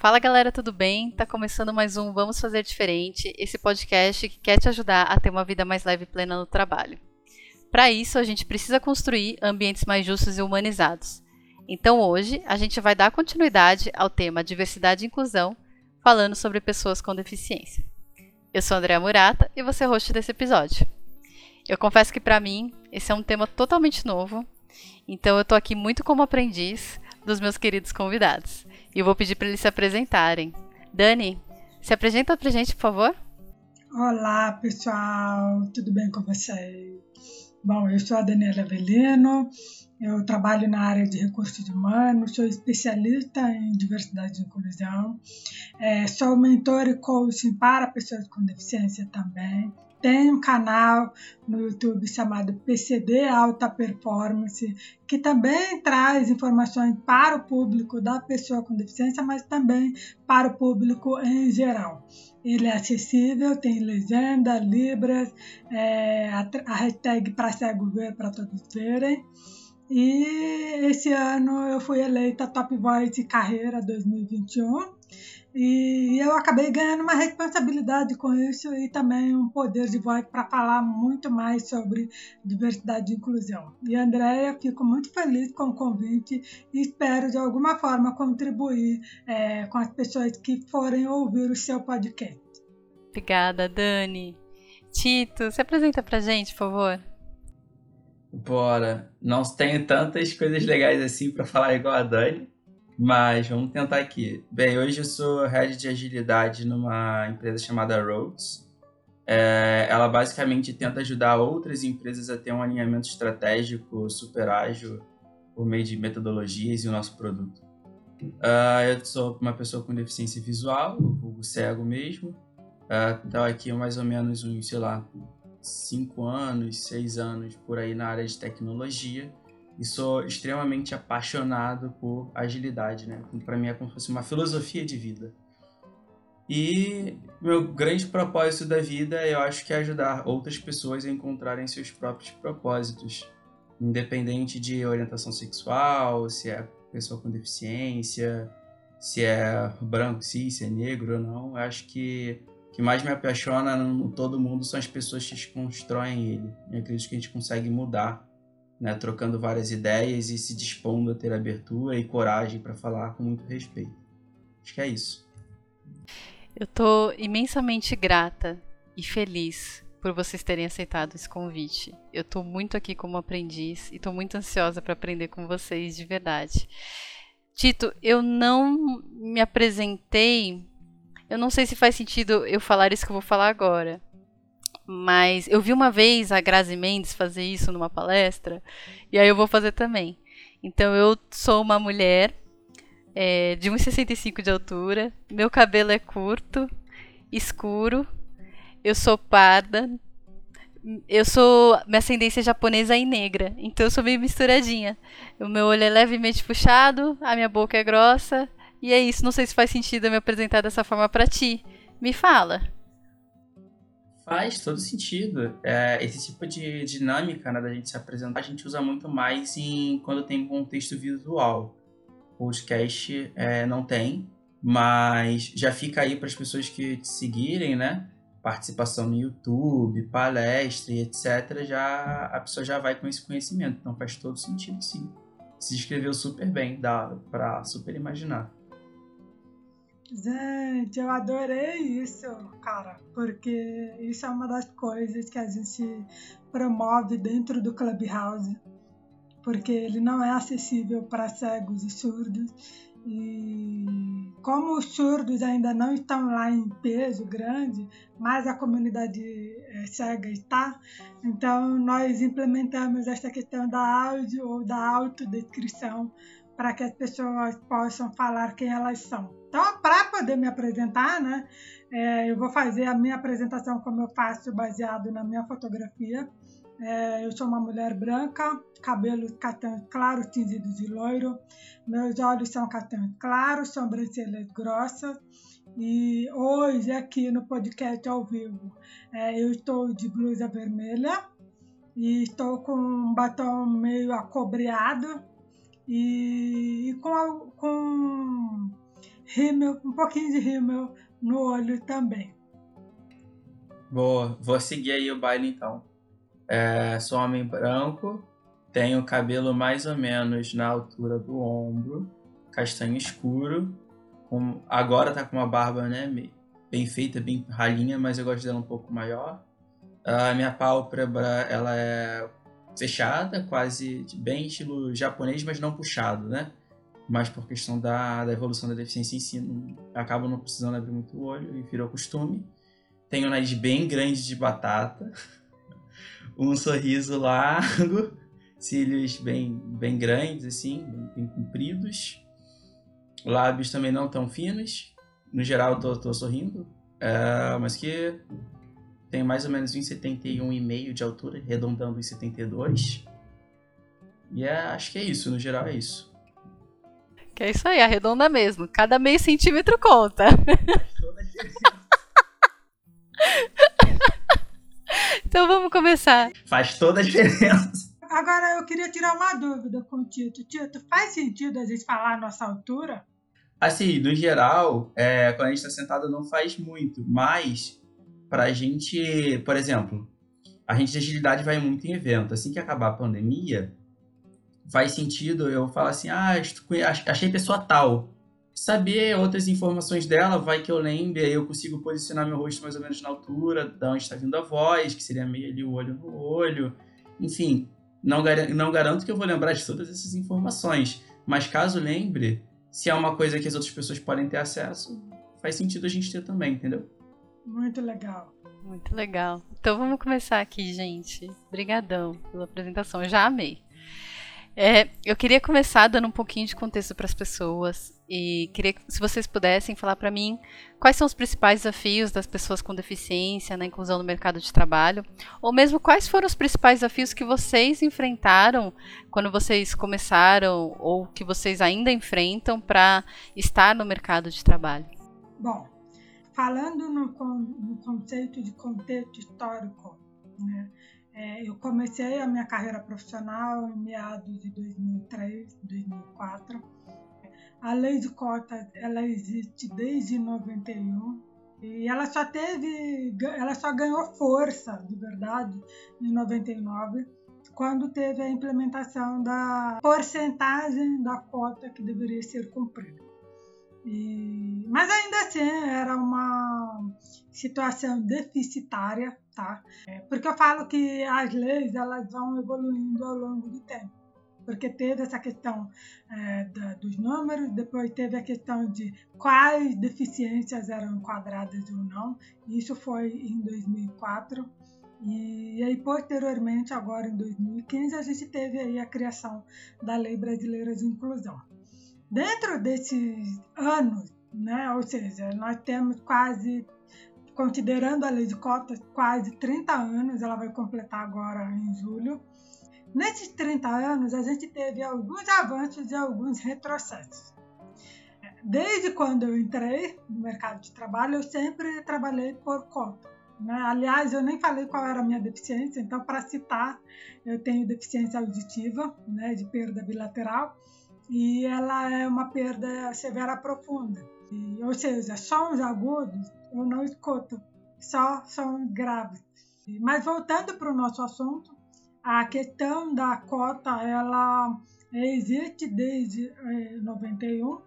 Fala galera, tudo bem? Tá começando mais um Vamos Fazer Diferente, esse podcast que quer te ajudar a ter uma vida mais leve e plena no trabalho. Para isso, a gente precisa construir ambientes mais justos e humanizados. Então hoje, a gente vai dar continuidade ao tema Diversidade e Inclusão, falando sobre pessoas com deficiência. Eu sou Andréa Murata e vou ser host desse episódio. Eu confesso que para mim, esse é um tema totalmente novo, então eu tô aqui muito como aprendiz dos meus queridos convidados. E eu vou pedir para eles se apresentarem. Dani, se apresenta pra gente, por favor. Olá, pessoal, tudo bem com vocês? Bom, eu sou a Daniela Avelino, eu trabalho na área de recursos humanos, sou especialista em diversidade e inclusão, é, sou mentor e coaching para pessoas com deficiência também tem um canal no YouTube chamado PCD Alta Performance, que também traz informações para o público da pessoa com deficiência, mas também para o público em geral. Ele é acessível, tem legenda, libras, é, a, hashtag para cego ver para todos verem. E esse ano eu fui eleita Top Voice Carreira 2021 e eu acabei ganhando uma responsabilidade com isso e também um poder de voz para falar muito mais sobre diversidade e inclusão. E Andréia, fico muito feliz com o convite e espero de alguma forma contribuir é, com as pessoas que forem ouvir o seu podcast. Obrigada, Dani. Tito, se apresenta pra gente, por favor. Bora. Não tenho tantas coisas legais assim para falar igual a Dani, mas vamos tentar aqui. Bem, hoje eu sou head de agilidade numa empresa chamada Roads. É, ela basicamente tenta ajudar outras empresas a ter um alinhamento estratégico super ágil por meio de metodologias e o nosso produto. Uh, eu sou uma pessoa com deficiência visual, vulgo cego mesmo. Uh, aqui mais ou menos uns, sei lá, cinco anos, seis anos por aí na área de tecnologia e sou extremamente apaixonado por agilidade, né? Para mim é como se fosse uma filosofia de vida. E meu grande propósito da vida, eu acho que é ajudar outras pessoas a encontrarem seus próprios propósitos, independente de orientação sexual, se é pessoa com deficiência, se é branco, se é negro ou não. Eu acho que o que mais me apaixona no todo mundo são as pessoas que constroem ele. Eu acredito que a gente consegue mudar né, trocando várias ideias e se dispondo a ter abertura e coragem para falar com muito respeito. Acho que é isso. Eu estou imensamente grata e feliz por vocês terem aceitado esse convite. Eu estou muito aqui como aprendiz e estou muito ansiosa para aprender com vocês de verdade. Tito, eu não me apresentei. Eu não sei se faz sentido eu falar isso que eu vou falar agora. Mas eu vi uma vez a Grazi Mendes fazer isso numa palestra, e aí eu vou fazer também. Então eu sou uma mulher é, de 1,65 de altura, meu cabelo é curto, escuro, eu sou parda, eu sou. Minha ascendência é japonesa e negra, então eu sou meio misturadinha. O meu olho é levemente puxado, a minha boca é grossa, e é isso. Não sei se faz sentido eu me apresentar dessa forma para ti. Me fala. Faz todo sentido. É, esse tipo de dinâmica né, da gente se apresentar, a gente usa muito mais em quando tem contexto visual. O podcast é, não tem, mas já fica aí para as pessoas que te seguirem, né? Participação no YouTube, palestra e etc. Já, a pessoa já vai com esse conhecimento. Então faz todo sentido, sim. Se descreveu super bem, dá para super imaginar. Gente, eu adorei isso, cara, porque isso é uma das coisas que a gente promove dentro do Clubhouse, porque ele não é acessível para cegos e surdos. E como os surdos ainda não estão lá em peso grande, mas a comunidade é, cega está, então nós implementamos essa questão da áudio ou da autodescrição para que as pessoas possam falar quem elas são. Então, para poder me apresentar, né, é, eu vou fazer a minha apresentação como eu faço, baseado na minha fotografia. É, eu sou uma mulher branca, cabelos castanhos claros, tingidos de loiro, meus olhos são castanhos claros, sobrancelhas grossas. E hoje, aqui no podcast ao vivo, é, eu estou de blusa vermelha e estou com um batom meio acobreado e, e com, com rímel, um pouquinho de rímel no olho também. Boa, vou seguir aí o baile então. É, sou homem branco, tenho cabelo mais ou menos na altura do ombro, castanho escuro, com, agora tá com uma barba né, bem feita, bem ralinha, mas eu gosto dela um pouco maior. A minha pálpebra ela é fechada, quase bem estilo japonês, mas não puxado, né? Mas por questão da, da evolução da deficiência em si, não, acabo não precisando abrir muito o olho e virou costume. Tenho um nariz bem grande de batata, um sorriso largo, cílios bem, bem grandes, assim, bem, bem compridos, lábios também não tão finos. No geral, tô, tô sorrindo, é, mas que tem mais ou menos 1,71,5 de altura, arredondando em 72. E é, acho que é isso, no geral é isso. Que é isso aí, arredonda mesmo. Cada meio centímetro conta. então vamos começar. Faz toda a diferença. Agora eu queria tirar uma dúvida com o Tito. Tito, faz sentido a gente falar a nossa altura? Assim, no geral, é, quando a gente está sentado não faz muito, mas para a gente, por exemplo, a gente de agilidade vai muito em evento. Assim que acabar a pandemia, faz sentido eu falar assim, ah, achei pessoa tal. Saber outras informações dela, vai que eu lembre, aí eu consigo posicionar meu rosto mais ou menos na altura, da onde está vindo a voz, que seria meio ali o olho no olho. Enfim, não, gar não garanto que eu vou lembrar de todas essas informações, mas caso lembre, se é uma coisa que as outras pessoas podem ter acesso, faz sentido a gente ter também, entendeu? Muito legal. Muito legal. Então vamos começar aqui, gente. Obrigadão pela apresentação. Eu já amei. É, eu queria começar dando um pouquinho de contexto para as pessoas e queria se vocês pudessem falar para mim quais são os principais desafios das pessoas com deficiência na inclusão no mercado de trabalho, ou mesmo quais foram os principais desafios que vocês enfrentaram quando vocês começaram ou que vocês ainda enfrentam para estar no mercado de trabalho. Bom, falando no, no conceito de contexto histórico, né, é, eu comecei a minha carreira profissional em meados de 2003, 2004. A lei de cotas ela existe desde 91 e ela só teve, ela só ganhou força de verdade em 99 quando teve a implementação da porcentagem da cota que deveria ser cumprida. E, mas ainda assim era uma situação deficitária, tá? É, porque eu falo que as leis elas vão evoluindo ao longo do tempo. Porque teve essa questão é, da, dos números, depois teve a questão de quais deficiências eram enquadradas ou não. Isso foi em 2004. E aí, posteriormente, agora em 2015, a gente teve aí a criação da Lei Brasileira de Inclusão. Dentro desses anos, né, ou seja, nós temos quase, considerando a lei de cotas, quase 30 anos, ela vai completar agora em julho. Nesses 30 anos, a gente teve alguns avanços e alguns retrocessos. Desde quando eu entrei no mercado de trabalho, eu sempre trabalhei por conta. Né? Aliás, eu nem falei qual era a minha deficiência, então, para citar, eu tenho deficiência auditiva, né, de perda bilateral, e ela é uma perda severa profunda. E, ou seja, sons agudos eu não escuto, só sons graves. Mas voltando para o nosso assunto, a questão da cota ela existe desde é, 91,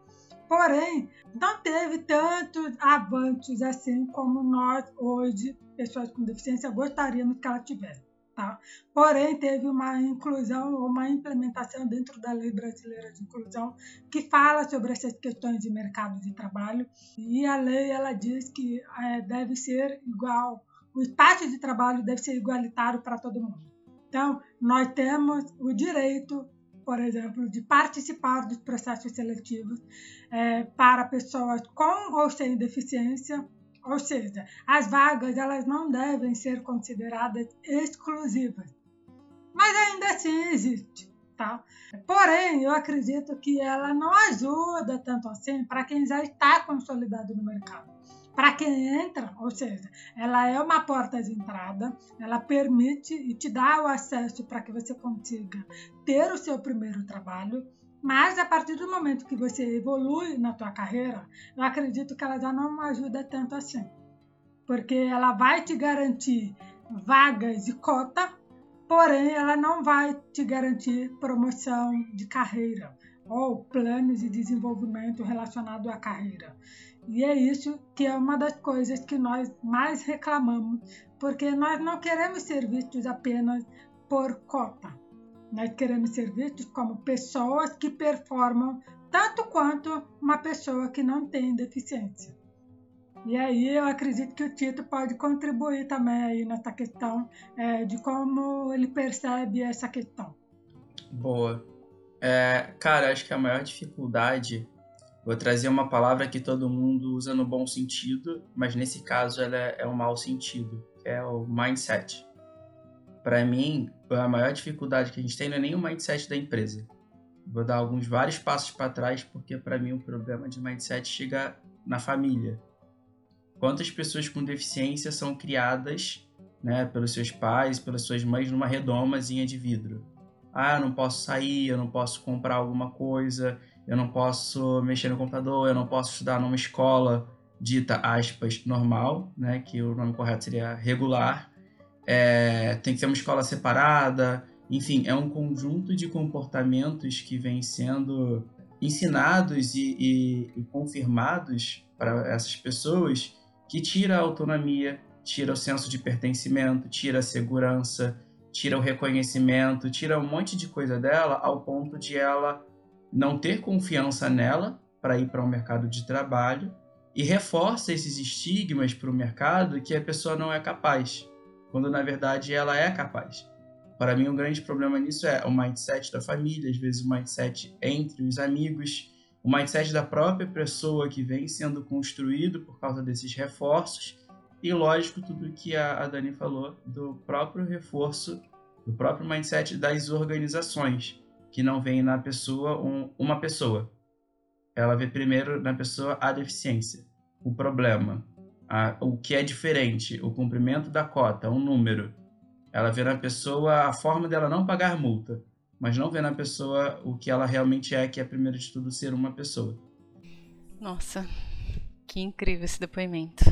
porém não teve tantos avanços assim como nós hoje, pessoas com deficiência, gostaríamos que ela tivesse. Tá? Porém, teve uma inclusão, uma implementação dentro da Lei Brasileira de Inclusão que fala sobre essas questões de mercado de trabalho e a lei ela diz que é, deve ser igual, o espaço de trabalho deve ser igualitário para todo mundo. Então, nós temos o direito, por exemplo, de participar dos processos seletivos é, para pessoas com ou sem deficiência ou seja, as vagas elas não devem ser consideradas exclusivas. Mas ainda assim existe. Tá? Porém, eu acredito que ela não ajuda tanto assim para quem já está consolidado no mercado. Para quem entra, ou seja, ela é uma porta de entrada, ela permite e te dá o acesso para que você consiga ter o seu primeiro trabalho, Mas a partir do momento que você evolui na tua carreira, eu acredito que ela já não ajuda tanto assim. Porque ela vai te garantir vagas de cota, porém ela não vai te garantir promoção de carreira ou planos de desenvolvimento relacionado à carreira. E é isso que é uma das coisas que nós mais reclamamos, porque nós não queremos ser vistos apenas por cota. Nós queremos ser vistos como pessoas que performam tanto quanto uma pessoa que não tem deficiência. E aí eu acredito que o Tito pode contribuir também aí nessa questão é, de como ele percebe essa questão. Boa. É, cara, acho que a maior dificuldade, vou trazer uma palavra que todo mundo usa no bom sentido, mas nesse caso ela é, é o mau sentido, que é o mindset. Para mim, a maior dificuldade que a gente tem não é nem o mindset da empresa. Vou dar alguns vários passos para trás, porque para mim o problema de mindset chega na família quantas pessoas com deficiência são criadas né, pelos seus pais, pelas suas mães numa redomazinha de vidro. Ah, eu não posso sair, eu não posso comprar alguma coisa, eu não posso mexer no computador, eu não posso estudar numa escola dita aspas normal, né, que o nome correto seria regular. É, tem que ser uma escola separada. Enfim, é um conjunto de comportamentos que vem sendo ensinados e, e, e confirmados para essas pessoas que tira a autonomia, tira o senso de pertencimento, tira a segurança, tira o reconhecimento, tira um monte de coisa dela ao ponto de ela não ter confiança nela para ir para o um mercado de trabalho e reforça esses estigmas para o mercado que a pessoa não é capaz, quando na verdade ela é capaz. Para mim, um grande problema nisso é o mindset da família, às vezes o mindset entre os amigos, o mindset da própria pessoa que vem sendo construído por causa desses reforços e, lógico, tudo que a, Dani falou do próprio reforço, do próprio mindset das organizações, que não vem na pessoa um, uma pessoa. Ela vê primeiro na pessoa a deficiência, o problema, a, o que é diferente, o cumprimento da cota, um número. Ela vê na pessoa a forma dela não pagar multa mas não vê na pessoa o que ela realmente é, que é, primeiro de tudo, ser uma pessoa. Nossa, que incrível esse depoimento.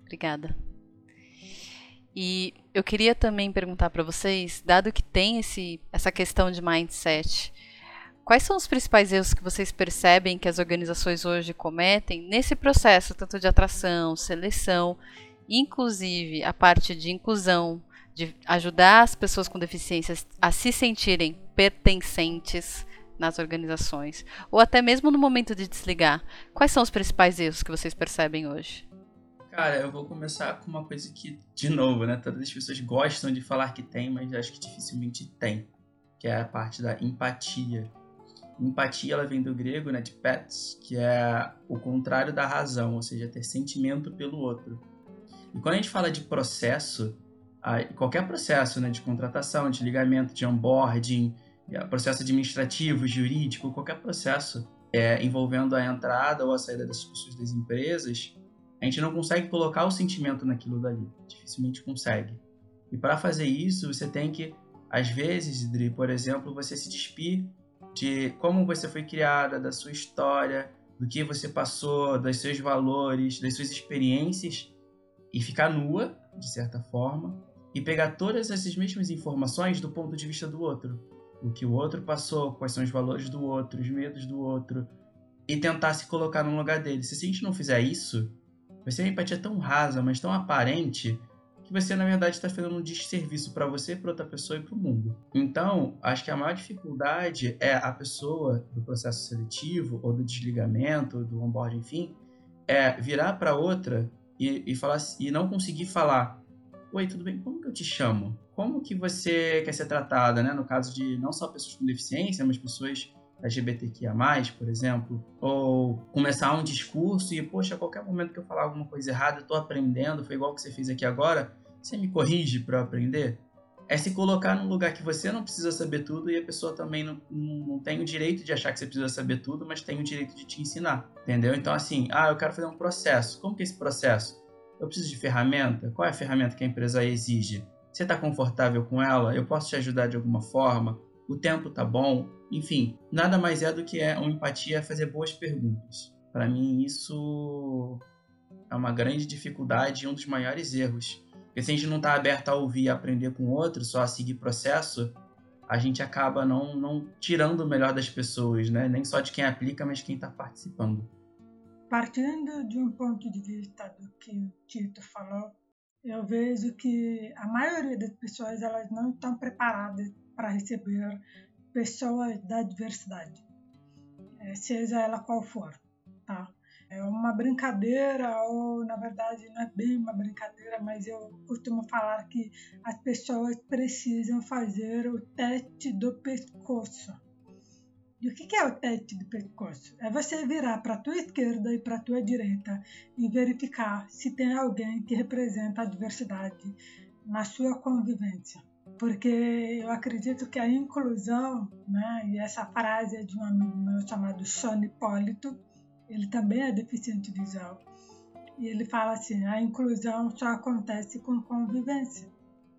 Obrigada. E eu queria também perguntar para vocês, dado que tem esse, essa questão de mindset, quais são os principais erros que vocês percebem que as organizações hoje cometem nesse processo, tanto de atração, seleção, inclusive a parte de inclusão, de ajudar as pessoas com deficiências a se sentirem pertencentes nas organizações, ou até mesmo no momento de desligar. Quais são os principais erros que vocês percebem hoje? Cara, eu vou começar com uma coisa que, de novo, né, todas as pessoas gostam de falar que tem, mas acho que dificilmente tem, que é a parte da empatia. Empatia ela vem do grego, né, de pets, que é o contrário da razão, ou seja, ter sentimento pelo outro. E quando a gente fala de processo, qualquer processo, né, de contratação, de ligamento, de onboarding, processo administrativo, jurídico, qualquer processo é, envolvendo a entrada ou a saída das pessoas das empresas, a gente não consegue colocar o sentimento naquilo dali. Dificilmente consegue. E para fazer isso, você tem que, às vezes, Dri, por exemplo, você se despir de como você foi criada, da sua história, do que você passou, dos seus valores, das suas experiências e ficar nua, de certa forma, e pegar todas essas mesmas informações do ponto de vista do outro o que o outro passou, quais são os valores do outro, os medos do outro, e tentar se colocar no lugar dele. Se a gente não fizer isso, vai ser uma empatia tão rasa, mas tão aparente, que você na verdade está fazendo um desserviço para você, para outra pessoa e para o mundo. Então, acho que a maior dificuldade é a pessoa do processo seletivo ou do desligamento, do onboard, enfim, é virar para outra e, e falar e não conseguir falar: "Oi, tudo bem? Como que eu te chamo?" como que você quer ser tratada, né? No caso de não só pessoas com deficiência, mas pessoas LGBTQIA+, por exemplo, ou começar um discurso e, poxa, a qualquer momento que eu falar alguma coisa errada, eu tô aprendendo, foi igual que você fez aqui agora, você me corrige para eu aprender? É se colocar num lugar que você não precisa saber tudo e a pessoa também não, não, tem o direito de achar que você precisa saber tudo, mas tem o direito de te ensinar, entendeu? Então, assim, ah, eu quero fazer um processo. Como que é esse processo? Eu preciso de ferramenta? Qual é a ferramenta que a empresa exige? Você está confortável com ela? Eu posso te ajudar de alguma forma? o tempo tá bom, enfim, nada mais é do que é uma empatia fazer boas perguntas. Para mim isso é uma grande dificuldade e um dos maiores erros. Porque se a gente não está aberto a ouvir e aprender com o outro, só a seguir processo, a gente acaba não, não tirando o melhor das pessoas, né? Nem só de quem aplica, mas quem está participando. Partindo de um ponto de vista do que o Tito falou, eu vejo que a maioria das pessoas elas não estão preparadas para receber pessoas da diversidade, eh, seja ela qual for, tá? É uma brincadeira, ou na verdade não é bem uma brincadeira, mas eu costumo falar que as pessoas precisam fazer o teste do pescoço. E o que é o teste do pescoço? É você virar para a tua esquerda e para a tua direita e verificar se tem alguém que representa a diversidade na sua convivência. Porque eu acredito que a inclusão, né, e essa frase é de um amigo meu chamado Sean Hipólito, ele também é deficiente visual. E ele fala assim: a inclusão só acontece com convivência.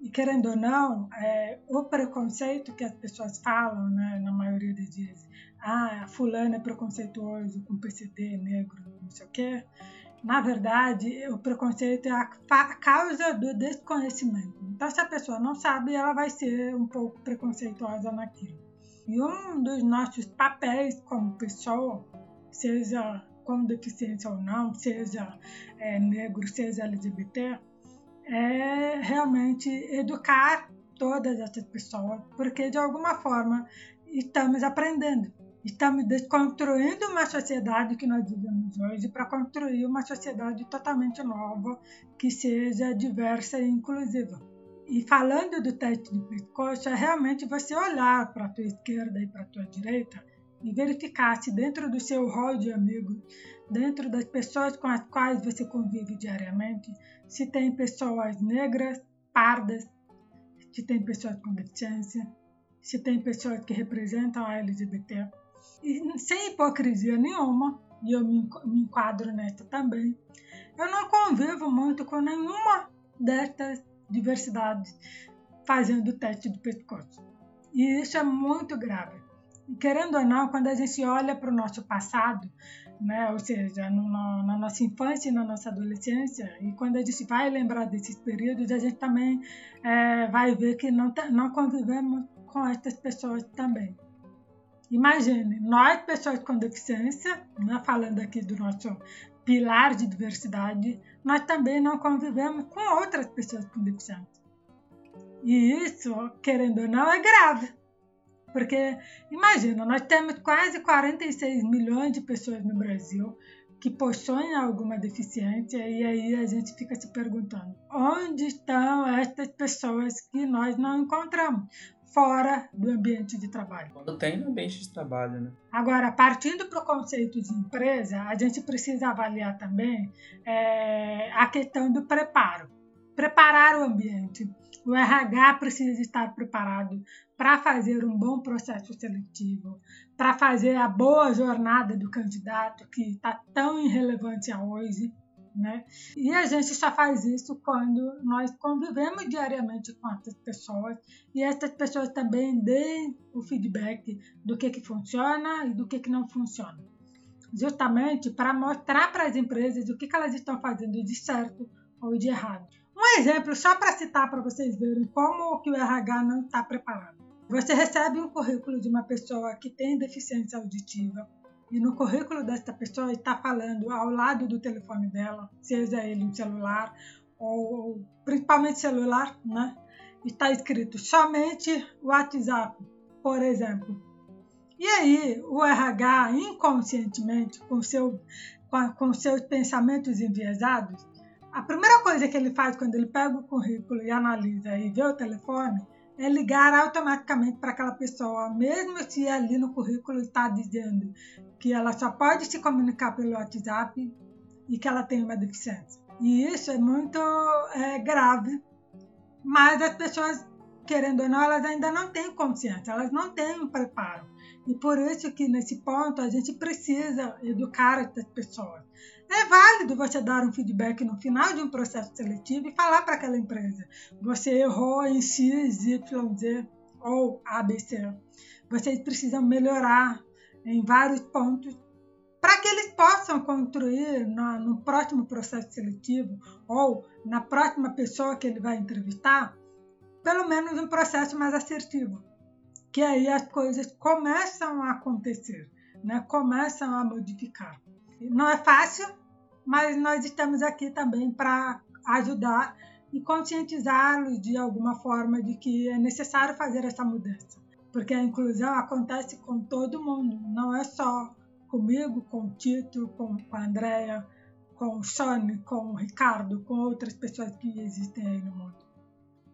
E querendo ou não, é, o preconceito que as pessoas falam, né, na maioria das vezes, ah, fulano é preconceituoso com PCD, negro, não sei o quê. Na verdade, o preconceito é a, causa do desconhecimento. Então, se a pessoa não sabe, ela vai ser um pouco preconceituosa naquilo. E um dos nossos papéis como pessoa seja com deficiência ou não, seja é, negro, seja LGBT, é realmente educar todas essas pessoas, porque de alguma forma estamos aprendendo. Estamos desconstruindo uma sociedade que nós vivemos hoje para construir uma sociedade totalmente nova, que seja diversa e inclusiva. E falando do teste de é realmente você olhar para a tua esquerda e para a tua direita e verificar se dentro do seu rol de amigos, dentro das pessoas com as quais você convive diariamente, se tem pessoas negras, pardas, se tem pessoas com deficiência, se tem pessoas que representam a LGBT. E sem hipocrisia nenhuma, e eu me enquadro nessa também, eu não convivo muito com nenhuma dessas diversidades fazendo o teste do pescoço. E isso é muito grave querendo ou não, quando a gente olha para o nosso passado, né, ou seja, no, no, na nossa infância e na nossa adolescência, e quando a gente vai lembrar desses períodos, a gente também é, vai ver que não, não convivemos com essas pessoas também. Imagine, nós, pessoas com deficiência, né, falando aqui do nosso pilar de diversidade, nós também não convivemos com outras pessoas com deficiência. E isso, querendo ou não, é grave. Porque, imagina, nós temos quase 46 milhões de pessoas no Brasil que possuem alguma deficiência e aí a gente fica se perguntando onde estão estas pessoas que nós não encontramos fora do ambiente de trabalho. Quando tem no ambiente de trabalho, né? Agora, partindo para o conceito de empresa, a gente precisa avaliar também é, a questão do preparo. Preparar o ambiente. O RH precisa estar preparado para fazer um bom processo seletivo, para fazer a boa jornada do candidato que está tão irrelevante hoje. Né? E a gente só faz isso quando nós convivemos diariamente com essas pessoas e essas pessoas também deem o feedback do que, que funciona e do que, que não funciona. Justamente para mostrar para as empresas o que, que elas estão fazendo de certo ou de errado. Um exemplo só para citar para vocês verem como que o RH não está preparado. Você recebe um currículo de uma pessoa que tem deficiência auditiva e no currículo desta pessoa está falando ao lado do telefone dela, seja ele um celular ou principalmente celular, né? Está escrito somente WhatsApp, por exemplo. E aí o RH inconscientemente, com, seu, com, com seus pensamentos enviesados, a primeira coisa que ele faz quando ele pega o currículo e analisa e vê o telefone é ligar automaticamente para aquela pessoa, mesmo se ali no currículo está dizendo que ela só pode se comunicar pelo WhatsApp e que ela tem uma deficiência. E isso é muito é, grave, mas as pessoas, querendo ou não, elas ainda não têm consciência, elas não têm um preparo. E por isso que nesse ponto a gente precisa educar essas pessoas. É válido você dar um feedback no final de um processo seletivo e falar para aquela empresa: você errou em X, Y, Z. ou ABC. Vocês precisam melhorar em vários pontos para que eles possam construir na, no próximo processo seletivo ou na próxima pessoa que ele vai entrevistar, pelo menos um processo mais assertivo. Que aí as coisas começam a acontecer, né? começam a modificar. Não é fácil, mas nós estamos aqui também para ajudar e conscientizá-los de alguma forma de que é necessário fazer essa mudança. Porque a inclusão acontece com todo mundo, não é só comigo, com o Tito, com, a Andrea, com o Sony, com o Ricardo, com outras pessoas que existem aí no mundo.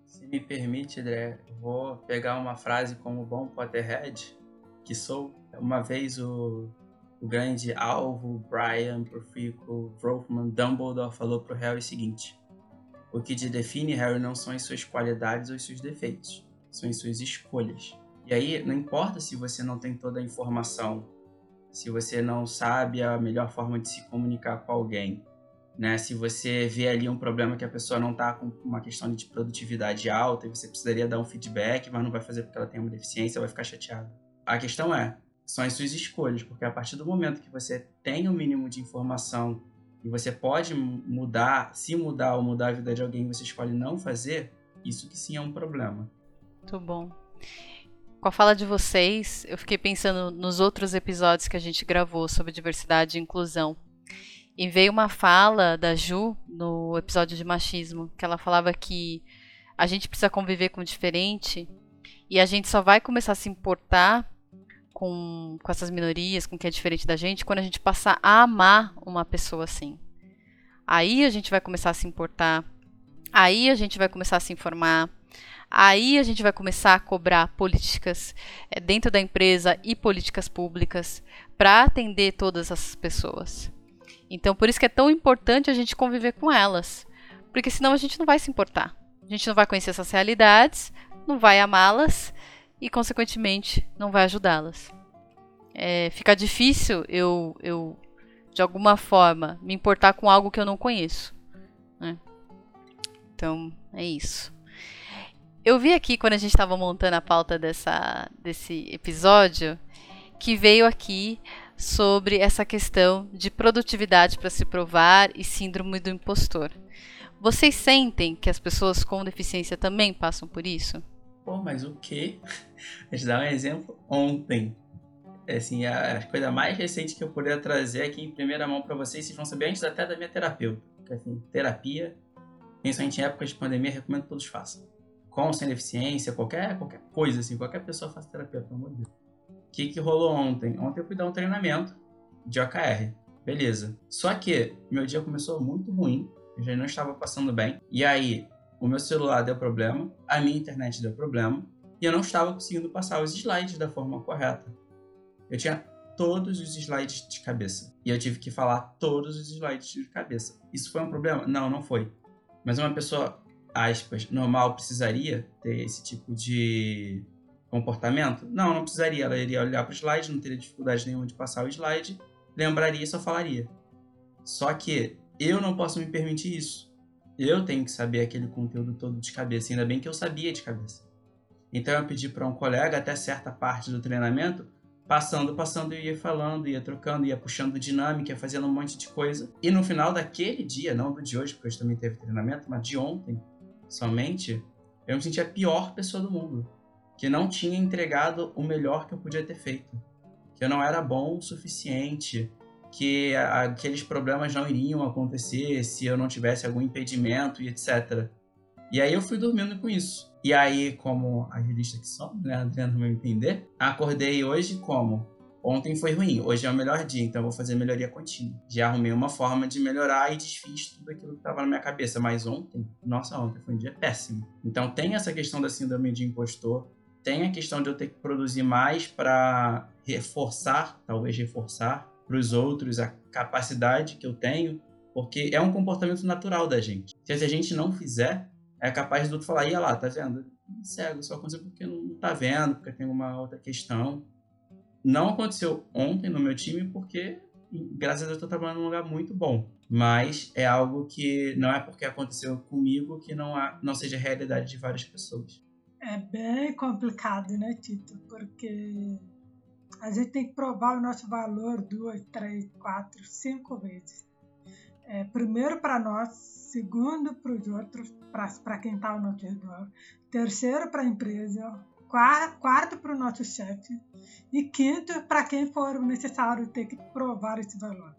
Se me permite, André, vou pegar uma frase como bom Potterhead, que sou. Uma vez o, o grande alvo Brian Profico Wolfman Dumbledore falou pro Harry o seguinte: O que te define, Harry, não são as suas qualidades ou os seus defeitos, são as suas escolhas. E aí, não importa se você não tem toda a informação, se você não sabe a melhor forma de se comunicar com alguém, né? Se você vê ali um problema que a pessoa não está com uma questão de produtividade alta e você precisaria dar um feedback, mas não vai fazer porque ela tem uma deficiência, vai ficar chateado. A questão é, são as suas escolhas, porque a partir do momento que você tem o um mínimo de informação e você pode mudar, se mudar ou mudar a vida de alguém, você escolhe não fazer, isso que sim é um problema. Muito bom com a fala de vocês, eu fiquei pensando nos outros episódios que a gente gravou sobre diversidade e inclusão. E veio uma fala da Ju no episódio de machismo, que ela falava que a gente precisa conviver com o diferente e a gente só vai começar a se importar com, com essas minorias, com quem é diferente da gente, quando a gente passar a amar uma pessoa assim. Aí a gente vai começar a se importar, aí a gente vai começar a se informar, Aí a gente vai começar a cobrar políticas é, dentro da empresa e políticas públicas para atender todas essas pessoas. Então, por isso que é tão importante a gente conviver com elas, porque senão a gente não vai se importar. A gente não vai conhecer essas realidades, não vai amá-las e, consequentemente, não vai ajudá-las. É, fica difícil eu, eu, de alguma forma, me importar com algo que eu não conheço. Né? Então, é isso. Eu vi aqui quando a gente estava montando a pauta dessa, desse episódio que veio aqui sobre essa questão de produtividade para se provar e síndrome do impostor. Vocês sentem que as pessoas com deficiência também passam por isso? Pô, mas o quê? Vou te dar um exemplo. Ontem, assim, a coisa mais recente que eu poderia trazer aqui em primeira mão para vocês, vocês vão saber antes até da minha terapeuta. Assim, terapia, principalmente em épocas de pandemia, recomendo que todos façam com sem deficiência, qualquer, qualquer coisa, assim, qualquer pessoa faz terapia, pelo amor de Deus. O que, que rolou ontem? Ontem eu fui dar um treinamento de OKR. Beleza. Só que meu dia começou muito ruim, eu já não estava passando bem. E aí, o meu celular deu problema, a minha internet deu problema, e eu não estava conseguindo passar os slides da forma correta. Eu tinha todos os slides de cabeça. E eu tive que falar todos os slides de cabeça. Isso foi um problema? Não, não foi. Mas uma pessoa aspas, normal precisaria ter esse tipo de comportamento? Não, não precisaria. Ela iria olhar para o slide, não teria dificuldade nenhuma de passar o slide, lembraria e só falaria. Só que eu não posso me permitir isso. Eu tenho que saber aquele conteúdo todo de cabeça, ainda bem que eu sabia de cabeça. Então eu pedi para um colega até certa parte do treinamento, passando, passando, eu ia falando, ia trocando, ia puxando dinâmica, ia fazendo um monte de coisa. E no final daquele dia, não do de hoje, porque hoje também teve treinamento, mas de ontem, somente, eu me sentia a pior pessoa do mundo. Que não tinha entregado o melhor que eu podia ter feito. Que eu não era bom o suficiente. Que aqueles problemas não iriam acontecer se eu não tivesse algum impedimento e etc. E aí eu fui dormindo com isso. E aí, como agilista que sou, né, Adriano vai entender, acordei hoje como Ontem foi ruim, hoje é o melhor dia, então eu vou fazer melhoria contínua. Já arrumei uma forma de melhorar e desfiz tudo aquilo que estava na minha cabeça. Mas ontem, nossa, ontem foi um dia péssimo. Então tem essa questão da síndrome de impostor, tem a questão de eu ter que produzir mais para reforçar, talvez reforçar para os outros a capacidade que eu tenho, porque é um comportamento natural da gente. Se a gente não fizer, é capaz do outro falar, ia lá, tá vendo? Cego, só aconteceu porque não tá vendo, porque tem uma outra questão. Não aconteceu ontem no meu time porque, graças a Deus, estou trabalhando num lugar muito bom. Mas é algo que não é porque aconteceu comigo que não, há, não seja realidade de várias pessoas. É bem complicado, né, Tito? Porque a gente tem que provar o nosso valor duas, três, quatro, cinco vezes. É, primeiro para nós, segundo para os outros, para quem está ao nosso redor, terceiro para a empresa, quarto para o nosso chefe e quinto para quem for necessário ter que provar esse valor.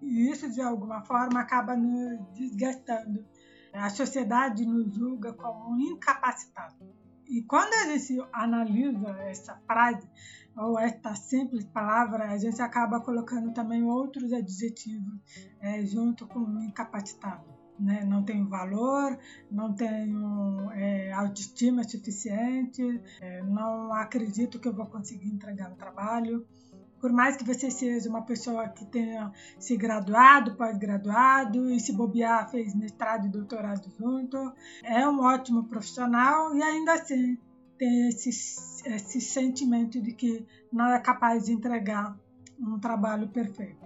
E isso, de alguma forma, acaba nos desgastando. A sociedade nos julga como incapacitados. E quando a gente analisa essa frase, ou esta simples palavra, a gente acaba colocando também outros adjetivos é, junto com incapacitado. Né? Não tenho valor, não tenho é, autoestima suficiente, é, não acredito que eu vou conseguir entregar o trabalho. Por mais que você seja uma pessoa que tenha se graduado, pós-graduado e se bobear, fez mestrado e doutorado junto, é um ótimo profissional e ainda assim tem esse, esse sentimento de que não é capaz de entregar um trabalho perfeito.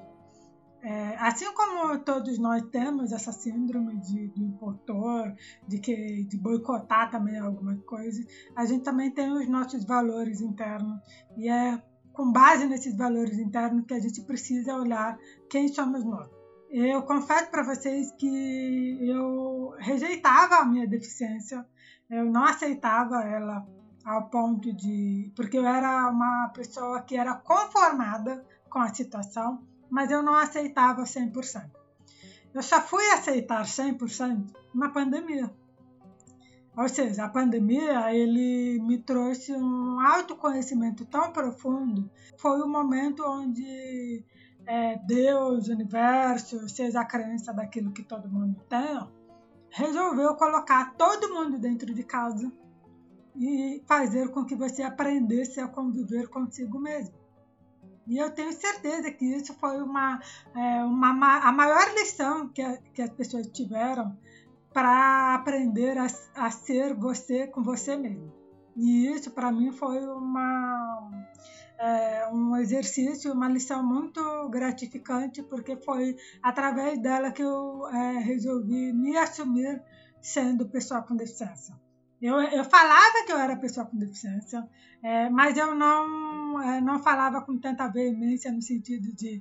É, assim como todos nós temos essa síndrome de, do impostor, de, que, de boicotar também alguma coisa, a gente também tem os nossos valores internos e é com base nesses valores internos que a gente precisa olhar quem somos nós. Eu confesso para vocês que eu rejeitava a minha deficiência, eu não aceitava ela ao ponto de. porque eu era uma pessoa que era conformada com a situação, mas eu não aceitava 100%. Eu só fui aceitar 100% na pandemia. Ou seja, a pandemia ele me trouxe um autoconhecimento tão profundo. Foi o um momento onde é, Deus, universo, seja a crença daquilo que todo mundo tem, resolveu colocar todo mundo dentro de casa e fazer com que você aprendesse a conviver consigo mesmo. E eu tenho certeza que isso foi uma, é, uma a maior lição que, que as pessoas tiveram para aprender a, a, ser você com você mesmo. E isso para mim foi uma, é, um exercício, uma lição muito gratificante, porque foi através dela que eu é, resolvi me assumir sendo pessoa com deficiência. Eu, eu falava que eu era pessoa com deficiência, é, mas eu não, é, não falava com tanta veemência no sentido, de,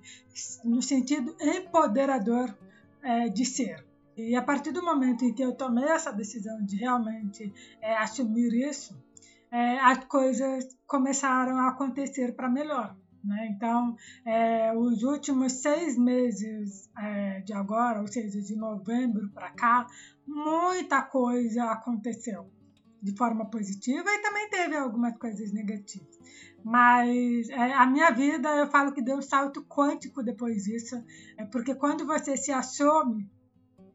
no sentido empoderador é, de ser. E a partir do momento em que eu tomei essa decisão de realmente é, assumir isso, é, as coisas começaram a acontecer para melhor. Né? Então, é, os últimos seis meses de agora, ou seja, de novembro para cá, muita coisa aconteceu de forma positiva e também teve algumas coisas negativas. Mas é, a minha vida, eu falo que deu um salto quântico depois disso, é porque quando você se assume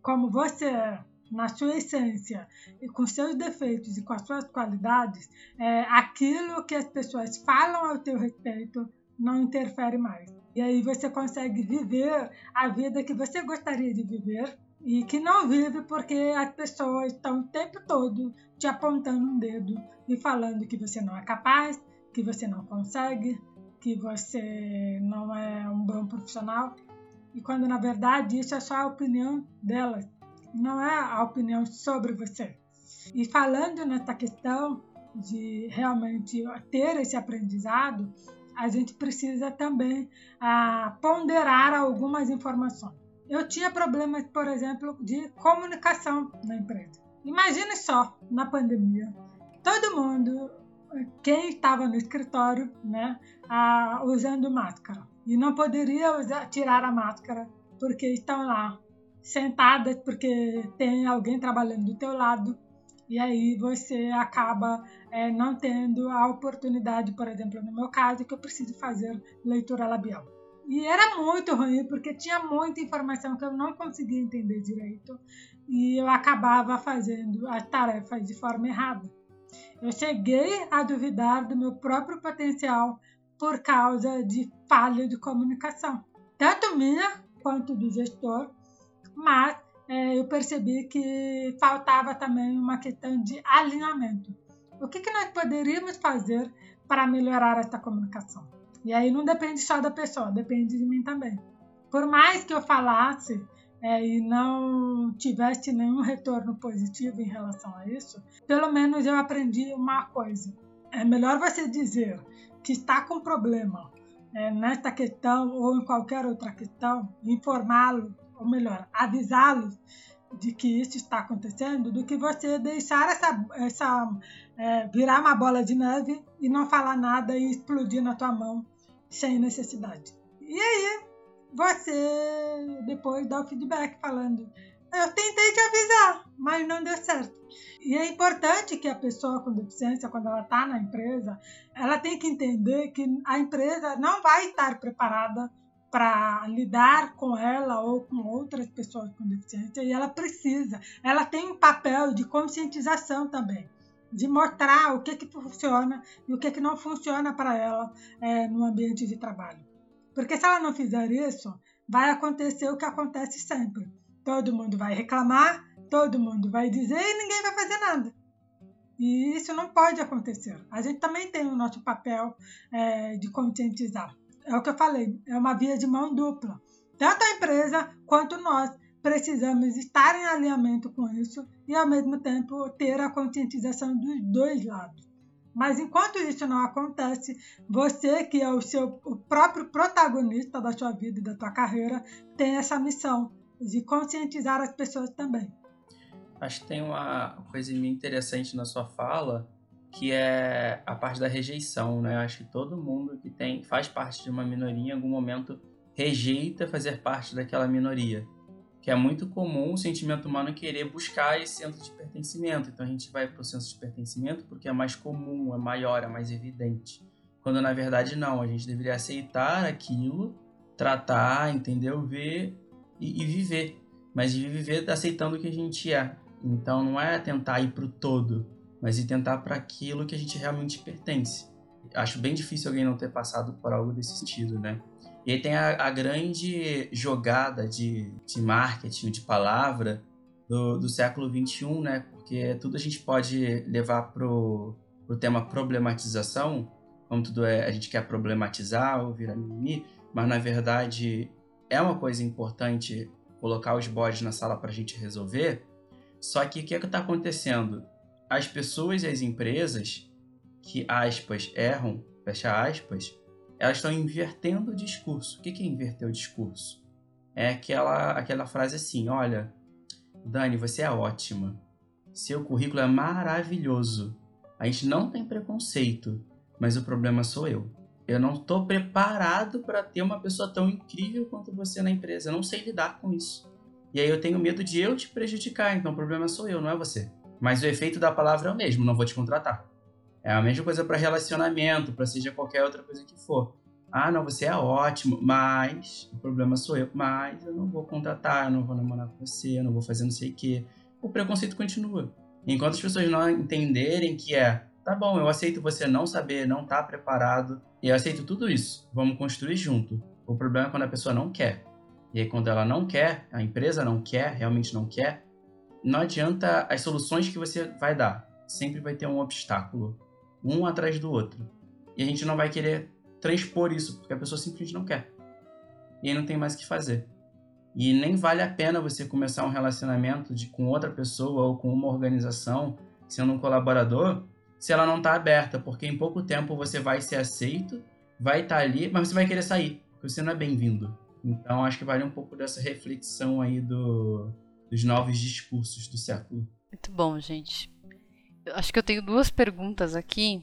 como você é, na sua essência e com seus defeitos e com as suas qualidades, é, aquilo que as pessoas falam ao teu respeito não interfere mais. E aí você consegue viver a vida que você gostaria de viver e que não vive porque as pessoas estão o tempo todo te apontando um dedo e falando que você não é capaz, que você não consegue, que você não é um bom profissional. E quando na verdade isso é só a opinião delas, não é a opinião sobre você. E falando nessa questão de realmente ter esse aprendizado, a gente precisa também ah, ponderar algumas informações eu tinha problemas, por exemplo, de comunicação na empresa. Imagine só, na pandemia, todo mundo, quem estava no escritório, né, usando máscara. E não poderia usar, tirar a máscara porque estão lá sentadas, porque tem alguém trabalhando do teu lado. E aí você acaba é, não tendo a oportunidade, por exemplo, no meu caso, que eu preciso fazer leitura labial. E era muito ruim, porque tinha muita informação que eu não conseguia entender direito e eu acabava fazendo as tarefas de forma errada. Eu cheguei a duvidar do meu próprio potencial por causa de falha de comunicação, tanto minha quanto do gestor, mas é, eu percebi que faltava também uma questão de alinhamento. O que, que nós poderíamos fazer para melhorar essa comunicação? E aí não depende só da pessoa, depende de mim também. Por mais que eu falasse é, e não tivesse nenhum retorno positivo em relação a isso, pelo menos eu aprendi uma coisa. É melhor você dizer que está com problema é, nesta questão ou em qualquer outra questão, informá-lo, ou melhor, avisá-lo de que isso está acontecendo, do que você deixar essa, essa é, virar uma bola de neve e não falar nada e explodir na tua mão sem necessidade. E aí você depois dá o feedback falando eu tentei te avisar, mas não deu certo. E é importante que a pessoa com deficiência, quando ela está na empresa, ela tem que entender que a empresa não vai estar preparada para lidar com ela ou com outras pessoas com deficiência e ela precisa. Ela tem um papel de conscientização também, de mostrar o que, que funciona e o que, que não funciona para ela é, no ambiente de trabalho. Porque se ela não fizer isso, vai acontecer o que acontece sempre Todo mundo vai reclamar, todo mundo vai dizer e ninguém vai fazer nada. E isso não pode acontecer. A gente também tem o nosso papel é, de conscientizar. É o que eu falei, é uma via de mão dupla. Tanto a empresa quanto nós precisamos estar em alinhamento com isso e, ao mesmo tempo, ter a conscientização dos dois lados. Mas enquanto isso não acontece, você que é o seu o próprio protagonista da sua vida e da sua carreira tem essa missão de conscientizar as pessoas também. Acho que tem uma coisa interessante na sua fala, que é a parte da rejeição, né? Acho que todo mundo que tem faz parte de uma minoria em algum momento rejeita fazer parte daquela minoria. Que é muito comum o sentimento humano querer buscar esse centro de pertencimento. Então a gente vai para o centro de pertencimento porque é mais comum, é maior, é mais evidente. Quando na verdade não, a gente deveria aceitar aquilo, tratar, entendeu? Ver e, e viver, mas viver aceitando o que a gente é. Então não é tentar ir para o todo, mas ir tentar para aquilo que a gente realmente pertence. Acho bem difícil alguém não ter passado por algo desse sentido, né? E aí tem a, a grande jogada de, de marketing, de palavra do, do século XXI, né? Porque tudo a gente pode levar pro, pro tema problematização, como tudo é, a gente quer problematizar ou virar mimimi, mas na verdade é uma coisa importante colocar os bodes na sala para a gente resolver. Só que o que é está acontecendo? As pessoas e as empresas que, aspas, erram, fecha aspas, elas estão invertendo o discurso. O que é inverter o discurso? É aquela, aquela frase assim: olha, Dani, você é ótima. Seu currículo é maravilhoso. A gente não tem preconceito, mas o problema sou eu. Eu não estou preparado para ter uma pessoa tão incrível quanto você na empresa. Eu não sei lidar com isso. E aí eu tenho medo de eu te prejudicar, então o problema sou eu, não é você. Mas o efeito da palavra é o mesmo, não vou te contratar. É a mesma coisa para relacionamento, para seja qualquer outra coisa que for. Ah, não, você é ótimo, mas o problema sou eu. Mas eu não vou contratar, eu não vou namorar com você, eu não vou fazer não sei o quê. O preconceito continua. Enquanto as pessoas não entenderem que é, tá bom, eu aceito você não saber, não tá preparado, e eu aceito tudo isso. Vamos construir junto. O problema é quando a pessoa não quer. E aí, quando ela não quer, a empresa não quer, realmente não quer, não adianta as soluções que você vai dar. Sempre vai ter um obstáculo, um atrás do outro. E a gente não vai querer transpor isso, porque a pessoa simplesmente não quer. E aí não tem mais o que fazer. E nem vale a pena você começar um relacionamento de, com outra pessoa ou com uma organização, sendo um colaborador, se ela não está aberta, porque em pouco tempo você vai ser aceito, vai estar tá ali, mas você vai querer sair, porque você não é bem-vindo. Então acho que vale um pouco dessa reflexão aí do, dos novos discursos do século. Muito bom, gente. Acho que eu tenho duas perguntas aqui.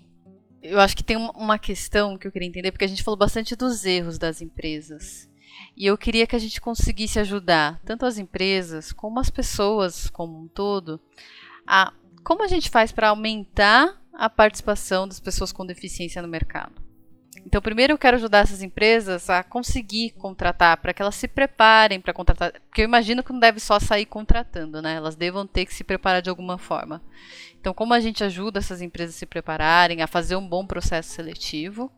Eu acho que tem uma questão que eu queria entender, porque a gente falou bastante dos erros das empresas. E eu queria que a gente conseguisse ajudar tanto as empresas como as pessoas como um todo a como a gente faz para aumentar a participação das pessoas com deficiência no mercado. Então, primeiro eu quero ajudar essas empresas a conseguir contratar, para que elas se preparem para contratar, porque eu imagino que não deve só sair contratando, né? Elas devam ter que se preparar de alguma forma. Então, como a gente ajuda essas empresas a se prepararem, a fazer um bom processo seletivo,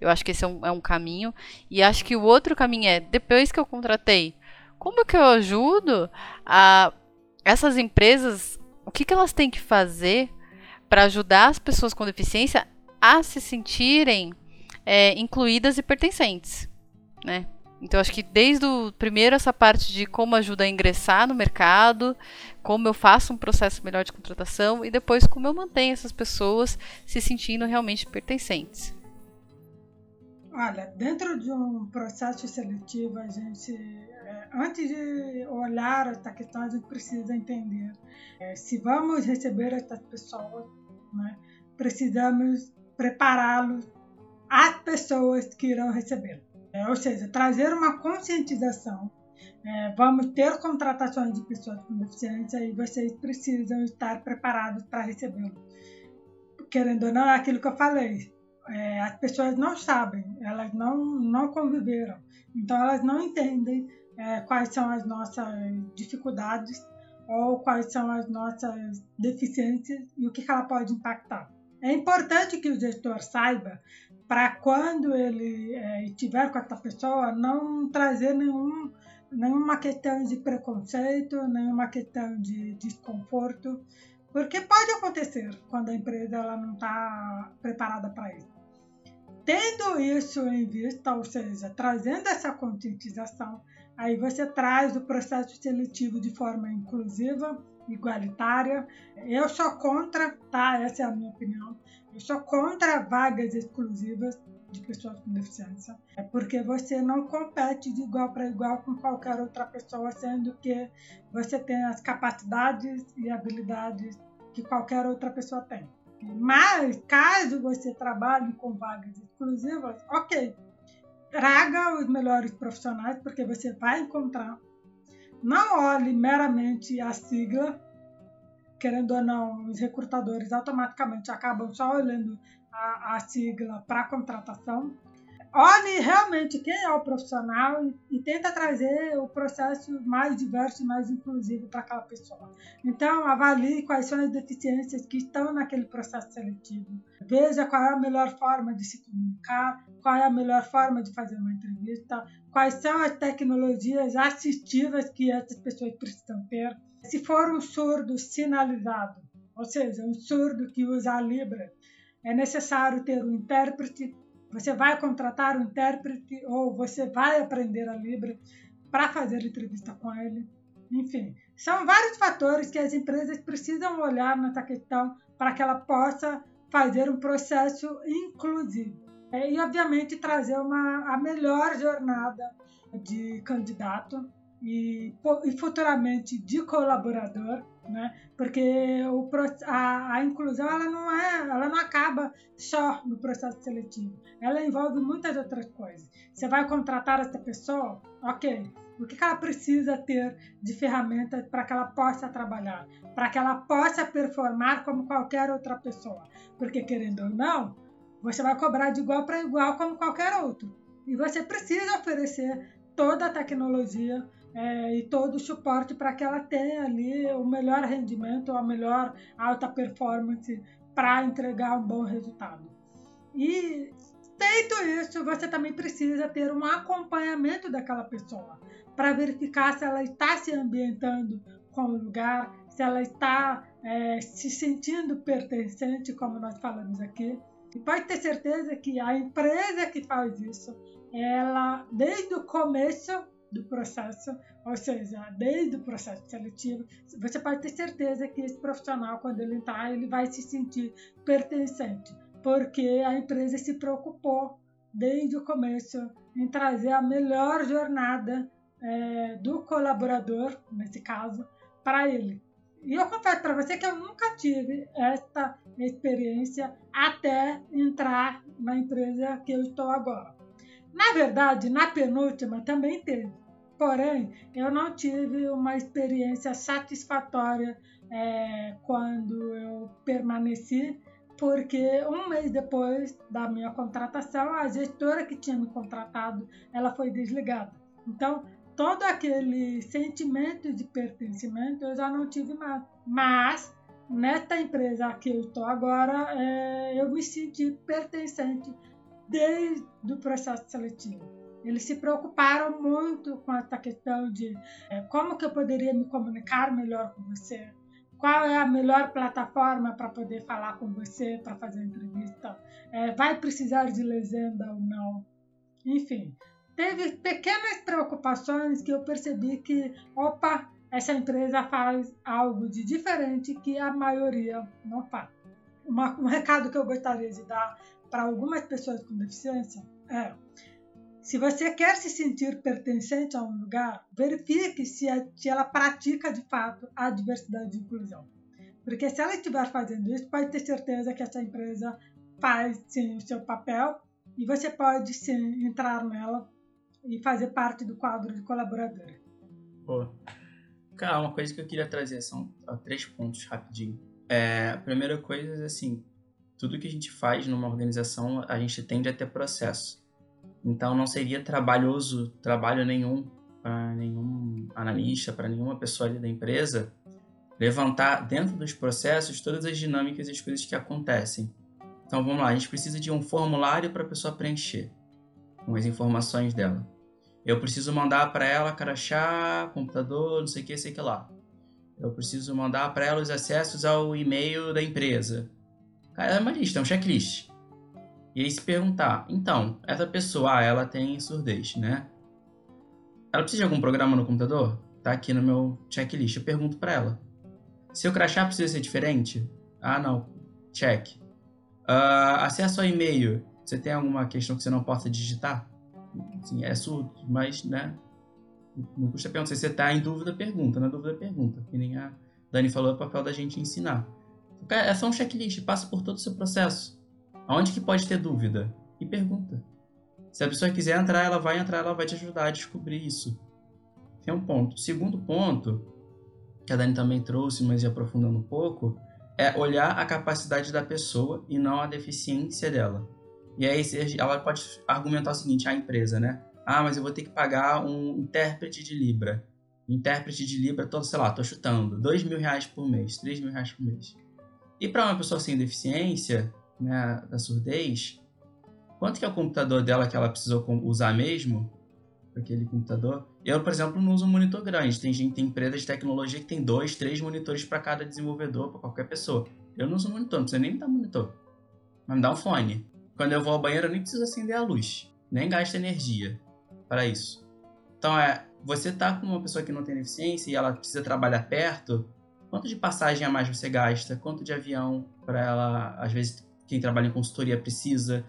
eu acho que esse é um, é um caminho. E acho que o outro caminho é, depois que eu contratei, como que eu ajudo a essas empresas, o que, que elas têm que fazer para ajudar as pessoas com deficiência a se sentirem é, incluídas e pertencentes, né? Então, acho que desde o primeiro essa parte de como ajuda a ingressar no mercado, como eu faço um processo melhor de contratação e depois como eu mantenho essas pessoas se sentindo realmente pertencentes. Olha, dentro de um processo seletivo, a gente, é, antes de olhar essa questão, a gente precisa entender é, se vamos receber essas pessoas, né, precisamos prepará-los às pessoas que irão recebê-lo. É, ou seja, trazer uma conscientização. É, vamos ter contratações de pessoas com deficiência e vocês precisam estar preparados para recebê-lo. Querendo ou não, é aquilo que eu falei é, as pessoas não sabem, elas não, não conviveram, então elas não entendem é, quais são as nossas dificuldades ou quais são as nossas deficiências e o que ela pode impactar. É importante que o gestor saiba para quando ele é, estiver com essa pessoa não trazer nenhum, nenhuma questão de preconceito, nenhuma questão de desconforto, porque pode acontecer quando a empresa ela não está preparada para isso. Tendo isso em vista, ou seja, trazendo essa conscientização, aí você traz o processo seletivo de forma inclusiva, igualitária. Eu sou contra, tá? Essa é a minha opinião. Eu sou contra vagas exclusivas de pessoas com deficiência, é porque você não compete de igual para igual com qualquer outra pessoa, sendo que você tem as capacidades e habilidades que qualquer outra pessoa tem. Mas, caso você trabalhe com vagas exclusivas, ok, traga os melhores profissionais, porque você vai encontrar. Não olhe meramente a sigla, querendo ou não, os recrutadores automaticamente acabam só olhando a, a sigla para contratação olhe realmente quem é o profissional e, e tenta trazer o processo mais diverso e mais inclusivo para aquela pessoa. Então, avalie quais são as deficiências que estão naquele processo seletivo. Veja qual é a melhor forma de se comunicar, qual é a melhor forma de fazer uma entrevista, quais são as tecnologias assistivas que essas pessoas precisam ter. Se for um surdo sinalizado, ou seja, um surdo que usa a Libra, é necessário ter um intérprete você vai contratar um intérprete ou você vai aprender a Libra para fazer entrevista com ele. Enfim, são vários fatores que as empresas precisam olhar nessa questão para que ela possa fazer um processo inclusivo. É, e, obviamente, trazer uma, a melhor jornada de candidato e, e futuramente de colaborador né? Porque o, a, a, inclusão ela não é, ela não acaba só no processo seletivo. Ela envolve muitas outras coisas. Você vai contratar essa pessoa, ok? O que ela precisa ter de ferramentas para que ela possa trabalhar, para que ela possa performar como qualquer outra pessoa? Porque querendo ou não, você vai cobrar de igual para igual como qualquer outro. E você precisa oferecer toda a tecnologia é, e todo o suporte para que ela tenha ali o melhor rendimento, a melhor alta performance para entregar um bom resultado. E feito isso, você também precisa ter um acompanhamento daquela pessoa para verificar se ela está se ambientando com o lugar, se ela está é, se sentindo pertencente, como nós falamos aqui. E pode ter certeza que a empresa que faz isso, ela desde o começo do processo, ou seja, desde o processo seletivo, você pode ter certeza que esse profissional, quando ele entrar, ele vai se sentir pertencente, porque a empresa se preocupou desde o começo em trazer a melhor jornada é, do colaborador, nesse caso, para ele. E eu confesso para você que eu nunca tive esta experiência até entrar na empresa que eu estou agora. Na verdade, na penúltima também teve. Porém, eu não tive uma experiência satisfatória é, quando eu permaneci, porque um mês depois da minha contratação, a gestora que tinha me contratado, ela foi desligada. Então, todo aquele sentimento de pertencimento eu já não tive mais. Mas, nesta empresa que eu estou agora, é, eu me senti pertencente desde o processo seletivo. Eles se preocuparam muito com essa questão de é, como que eu poderia me comunicar melhor com você, qual é a melhor plataforma para poder falar com você, para fazer entrevista, é, vai precisar de legenda ou não. Enfim, teve pequenas preocupações que eu percebi que, opa, essa empresa faz algo de diferente que a maioria não faz. Uma, um recado que eu gostaria de dar para algumas pessoas com deficiência é: se você quer se sentir pertencente a um lugar, verifique se, ela pratica de fato a diversidade e inclusão. Porque se ela estiver fazendo isso, pode ter certeza que essa empresa faz sim o seu papel e você pode sim entrar nela e fazer parte do quadro de colaboradora. Pô. Cara, uma coisa que eu queria trazer são três pontos rapidinho. É, a primeira coisa é assim, tudo que a gente faz numa organização, a gente tende a ter processo. Então não seria trabalhoso, trabalho nenhum para nenhum analista, para nenhuma pessoa ali da empresa, levantar dentro dos processos todas as dinâmicas e as coisas que acontecem. Então vamos lá, a gente precisa de um formulário para a pessoa preencher com as informações dela. Eu preciso mandar para ela crachá, computador, não sei o que, sei que lá. Eu preciso mandar para ela os acessos ao e-mail da empresa. Cara, é uma lista, é um checklist. E aí se perguntar, então, essa pessoa, ah, ela tem surdez, né? Ela precisa de algum programa no computador? Tá aqui no meu checklist. Eu pergunto para ela. Seu crachá precisa ser diferente? Ah, não. Check. Uh, acesso ao e-mail. Você tem alguma questão que você não possa digitar? Sim, é surdo, mas, né? Não custa perguntar. Se você está em dúvida, pergunta. Na dúvida, pergunta. Que nem a Dani falou, é o papel da gente ensinar. É só um checklist, passa por todo o seu processo. Aonde que pode ter dúvida? E pergunta. Se a pessoa quiser entrar, ela vai entrar, ela vai te ajudar a descobrir isso. Esse é um ponto. Segundo ponto, que a Dani também trouxe, mas aprofundando um pouco, é olhar a capacidade da pessoa e não a deficiência dela. E aí ela pode argumentar o seguinte, a empresa, né? Ah, mas eu vou ter que pagar um intérprete de Libra. Intérprete de Libra, todo, sei lá, tô chutando, dois mil reais por mês, três mil reais por mês. E para uma pessoa sem deficiência, né, da surdez, quanto que é o computador dela que ela precisou usar mesmo? Aquele computador. Eu, por exemplo, não uso um monitor grande. Tem gente, tem empresas de tecnologia que tem dois, três monitores para cada desenvolvedor, para qualquer pessoa. Eu não uso monitor, não precisa nem me dar monitor. Mas me dá um fone. Quando eu vou ao banheiro, eu nem preciso acender a luz. Nem gasto energia para isso. Então, é, você tá com uma pessoa que não tem deficiência e ela precisa trabalhar perto, quanto de passagem a mais você gasta? Quanto de avião para ela, às vezes, quem trabalha em consultoria precisa?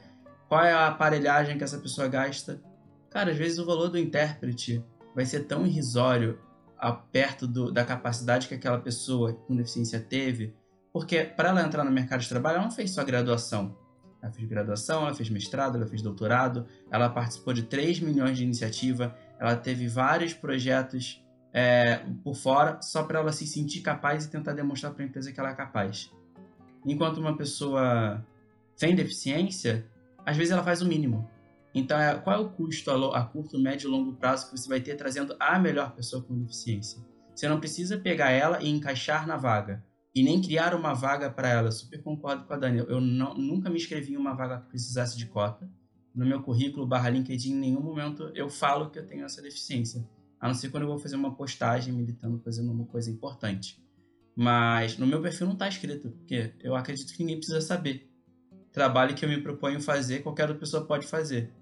Qual é a aparelhagem que essa pessoa gasta? Cara, às vezes o valor do intérprete vai ser tão irrisório perto do, da capacidade que aquela pessoa com deficiência teve, porque para ela entrar no mercado de trabalho, ela não fez só graduação. Ela fez graduação, ela fez mestrado, ela fez doutorado, ela participou de 3 milhões de iniciativa, ela teve vários projetos é, por fora, só para ela se sentir capaz e tentar demonstrar para a empresa que ela é capaz. Enquanto uma pessoa sem deficiência, às vezes ela faz o mínimo. Então, é, qual é o custo a, curto, médio e longo prazo que você vai ter trazendo a melhor pessoa com deficiência? Você não precisa pegar ela e encaixar na vaga e nem criar uma vaga para ela. Super concordo com a Dani. Eu não, nunca me inscrevi em uma vaga que precisasse de cota. No meu currículo barra LinkedIn, em nenhum momento eu falo que eu tenho essa deficiência. A não ser quando eu vou fazer uma postagem militando, fazendo uma coisa importante. Mas no meu perfil não está escrito, porque eu acredito que ninguém precisa saber. Trabalho que eu me proponho fazer, qualquer pessoa pode fazer.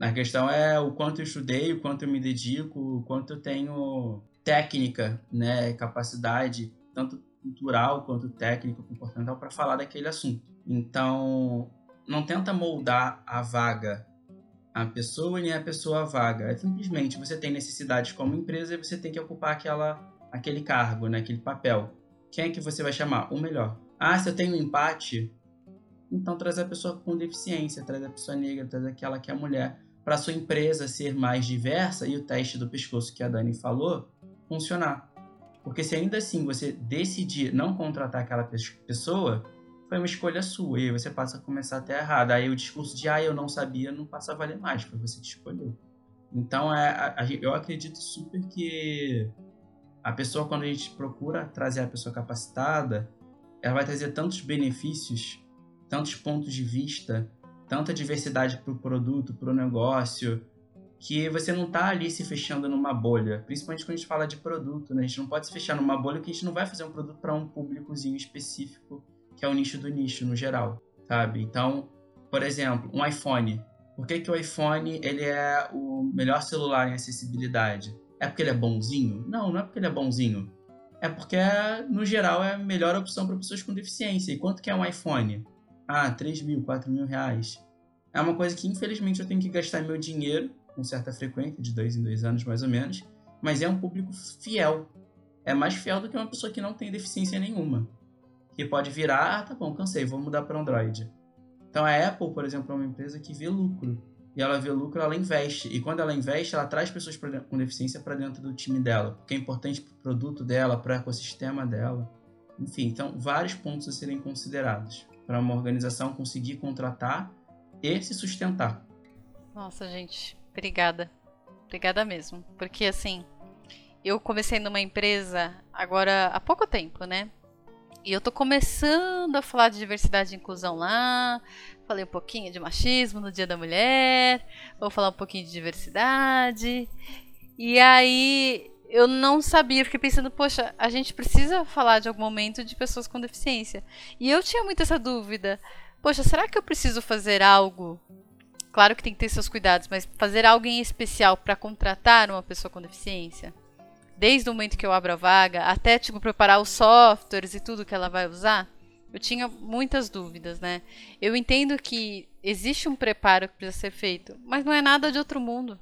A questão é o quanto eu estudei, o quanto eu me dedico, o quanto eu tenho técnica, né, capacidade, tanto cultural quanto técnico, comportamental para falar daquele assunto. Então, não tenta moldar a vaga a pessoa nem a pessoa vaga. É simplesmente você tem necessidades como empresa e você tem que ocupar aquela, aquele cargo, né, aquele papel. Quem é que você vai chamar? O melhor. Ah, se eu tenho um empate, então traz a pessoa com deficiência, traz a pessoa negra, traz aquela que é mulher, para sua empresa ser mais diversa e o teste do pescoço que a Dani falou funcionar. Porque se ainda assim você decidir não contratar aquela pessoa, foi uma escolha sua. E aí você passa a começar a ter errado. Aí o discurso de, ah, eu não sabia, não passa a valer mais, foi você que escolheu. Então, é, eu acredito super que a pessoa, quando a gente procura trazer a pessoa capacitada, ela vai trazer tantos benefícios, tantos pontos de vista, tanta diversidade para o produto, para o negócio, que você não está ali se fechando numa bolha, principalmente quando a gente fala de produto, né? A gente não pode se fechar numa bolha porque a gente não vai fazer um produto para um públicozinho específico, que é o nicho do nicho no geral, sabe? Então, por exemplo, um iPhone. Por que, que o iPhone ele é o melhor celular em acessibilidade? É porque ele é bonzinho? Não, não é porque ele é bonzinho. É porque, no geral, é a melhor opção para pessoas com deficiência. E quanto que é um iPhone? Ah, 3 mil, 4 mil reais. É uma coisa que, infelizmente, eu tenho que gastar meu dinheiro com certa frequência, de dois em dois anos mais ou menos, mas é um público fiel. É mais fiel do que uma pessoa que não tem deficiência nenhuma. Que pode virar, ah, tá bom, cansei, vou mudar para Android. Então a Apple, por exemplo, é uma empresa que vê lucro. E ela vê lucro, ela investe. E quando ela investe, ela traz pessoas com deficiência para dentro do time dela, porque é importante para o produto dela, para o ecossistema dela. Enfim, então vários pontos a serem considerados para uma organização conseguir contratar e se sustentar. Nossa, gente, obrigada. Obrigada mesmo. Porque assim, eu comecei numa empresa agora há pouco tempo, né? E eu tô começando a falar de diversidade e inclusão lá. Falei um pouquinho de machismo no Dia da Mulher. Vou falar um pouquinho de diversidade. E aí eu não sabia, fiquei pensando, poxa, a gente precisa falar de algum momento de pessoas com deficiência. E eu tinha muito essa dúvida. Poxa, será que eu preciso fazer algo? Claro que tem que ter seus cuidados, mas fazer algo em especial para contratar uma pessoa com deficiência? desde o momento que eu abro a vaga até tipo preparar os softwares e tudo que ela vai usar, eu tinha muitas dúvidas, né? Eu entendo que existe um preparo que precisa ser feito, mas não é nada de outro mundo.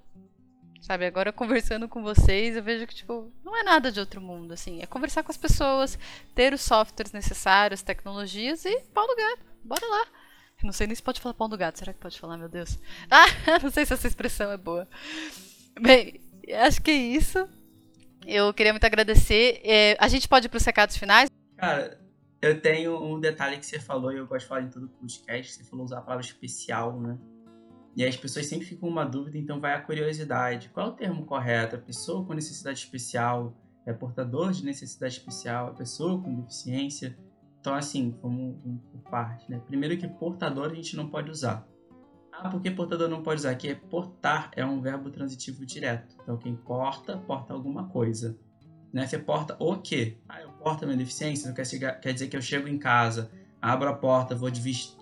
Sabe, agora conversando com vocês, eu vejo que tipo, não é nada de outro mundo, assim, é conversar com as pessoas, ter os softwares necessários, tecnologias e pau do gato. Bora lá. Não sei nem se pode falar pau do gato, será que pode falar, meu Deus? Ah, não sei se essa expressão é boa. Bem, acho que é isso. Eu queria muito agradecer. É, a gente pode ir para os recados finais? Cara, eu tenho um detalhe que você falou e eu gosto de falar em todo podcast. Você falou usar a palavra especial, né? E as pessoas sempre ficam com uma dúvida, então vai a curiosidade. Qual é o termo correto? A pessoa com necessidade especial é portador de necessidade especial, a pessoa com deficiência. Então, assim, como por parte, né? Primeiro que portador a gente não pode usar. Ah, por que portador não pode usar? Aqui é portar, é um verbo transitivo direto. Então, quem porta, porta alguma coisa. Né? Você porta o quê? Ah, eu porto a minha deficiência? Não quer, chegar, quer dizer que eu chego em casa, abro a porta, vou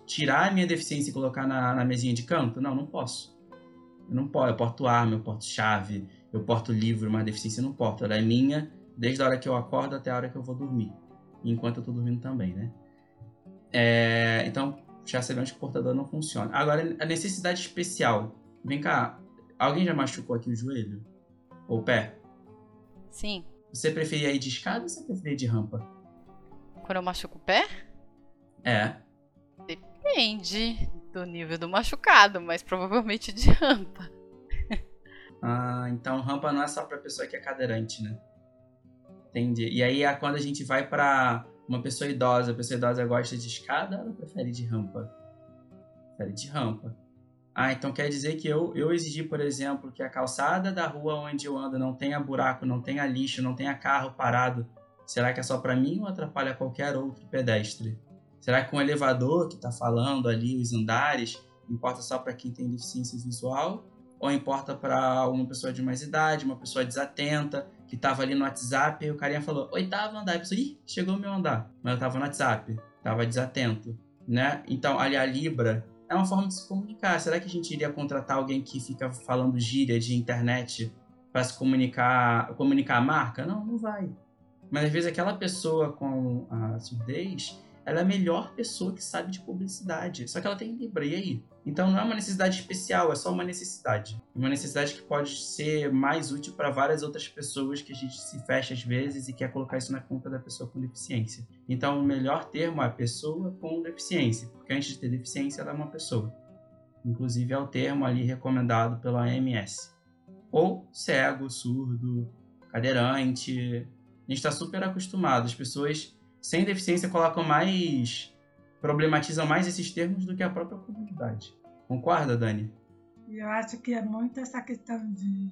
tirar a minha deficiência e colocar na, na mesinha de canto? Não, não posso. Eu não posso. Eu porto arma, eu porto chave, eu porto livro, mas deficiência eu não porto. Ela é minha desde a hora que eu acordo até a hora que eu vou dormir. Enquanto eu tô dormindo também, né? É, então, já sabemos que o portador não funciona. Agora, a necessidade especial. Vem cá, alguém já machucou aqui o joelho? Ou o pé? Sim. Você preferia ir de escada ou você preferia ir de rampa? Quando eu machuco o pé? É. Depende do nível do machucado, mas provavelmente de rampa. ah, então rampa não é só pra pessoa que é cadeirante, né? Entendi. E aí, quando a gente vai pra uma pessoa idosa, a pessoa idosa gosta de escada, ela prefere de rampa. Prefere de rampa. Ah, então quer dizer que eu, eu exigi, por exemplo, que a calçada da rua onde eu ando não tenha buraco, não tenha lixo, não tenha carro parado. Será que é só para mim ou atrapalha qualquer outro pedestre? Será que um elevador que está falando ali, os andares, importa só para quem tem deficiência visual? Ou importa para uma pessoa de mais idade, uma pessoa desatenta, que tava ali no WhatsApp, e o carinha falou, oitavo andar. Eu pensei, ih, chegou o meu andar. Mas eu tava no WhatsApp, tava desatento, né? Então, ali a Libra é uma forma de se comunicar. Será que a gente iria contratar alguém que fica falando gíria de internet para se comunicar, comunicar a marca? Não, não vai. Mas às vezes aquela pessoa com a surdez, ela é a melhor pessoa que sabe de publicidade. Só que ela tem Libra, aí? Então não é uma necessidade especial, é só uma necessidade. Uma necessidade que pode ser mais útil para várias outras pessoas que a gente se fecha às vezes e quer colocar isso na conta da pessoa com deficiência. Então o melhor termo é pessoa com deficiência, porque antes de ter deficiência ela é uma pessoa. Inclusive é o termo ali recomendado pela OMS. Ou cego, surdo, cadeirante. A gente está super acostumado. As pessoas sem deficiência colocam mais. problematizam mais esses termos do que a própria comunidade. Concorda, Dani? Eu acho que é muito essa questão de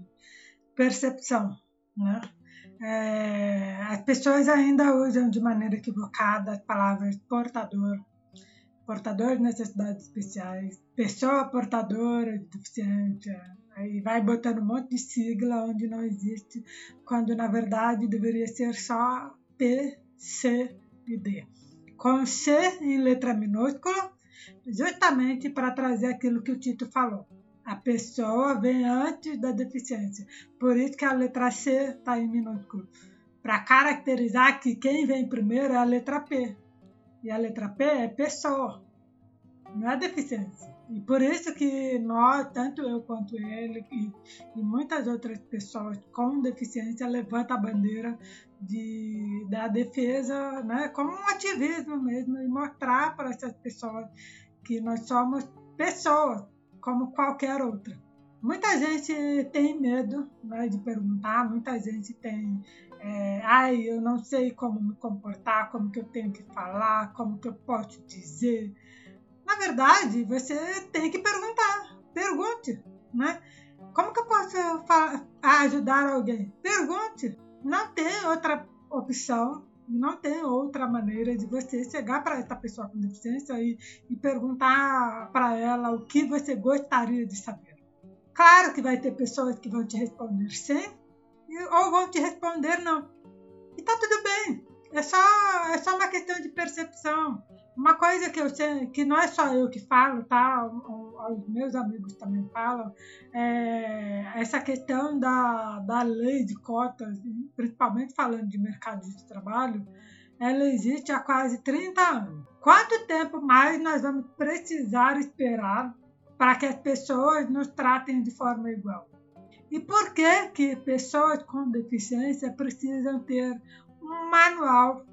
percepção, né? É, as pessoas ainda usam de maneira equivocada as palavras portador, portador de necessidades especiais, pessoa portadora de deficiência, aí vai botando um monte de sigla onde não existe, quando na verdade deveria ser só P, D. Com C em letra minúscula, justamente para trazer aquilo que o Tito falou. A pessoa vem antes da deficiência. Por isso que a letra C está em minúsculo. Para caracterizar que quem vem primeiro é a letra P. E a letra P é pessoa, não é deficiência. E por isso que nós, tanto eu quanto ele e, e muitas outras pessoas com deficiência, levantam a bandeira de, da defesa, né, como um ativismo mesmo, e mostrar para essas pessoas que nós somos pessoas, como qualquer outra. Muita gente tem medo né, de perguntar, muita gente tem, é, ai, eu não sei como me comportar, como que eu tenho que falar, como que eu posso dizer. Na verdade, você tem que perguntar. Pergunte, né? Como que eu posso ajudar alguém? Pergunte. Não tem outra opção, não tem outra maneira de você chegar para essa pessoa com deficiência e, e perguntar para ela o que você gostaria de saber. Claro que vai ter pessoas que vão te responder sim ou vão te responder não. E tá tudo bem. É só, é só uma questão de percepção. Uma coisa que eu sei, que não é só eu que falo, tá? Os meus amigos também falam, é essa questão da, da lei de cotas, principalmente falando de mercado de trabalho, ela existe há quase 30 anos. Quanto tempo mais nós vamos precisar esperar para que as pessoas nos tratem de forma igual? E por que que pessoas com deficiência precisam ter um manual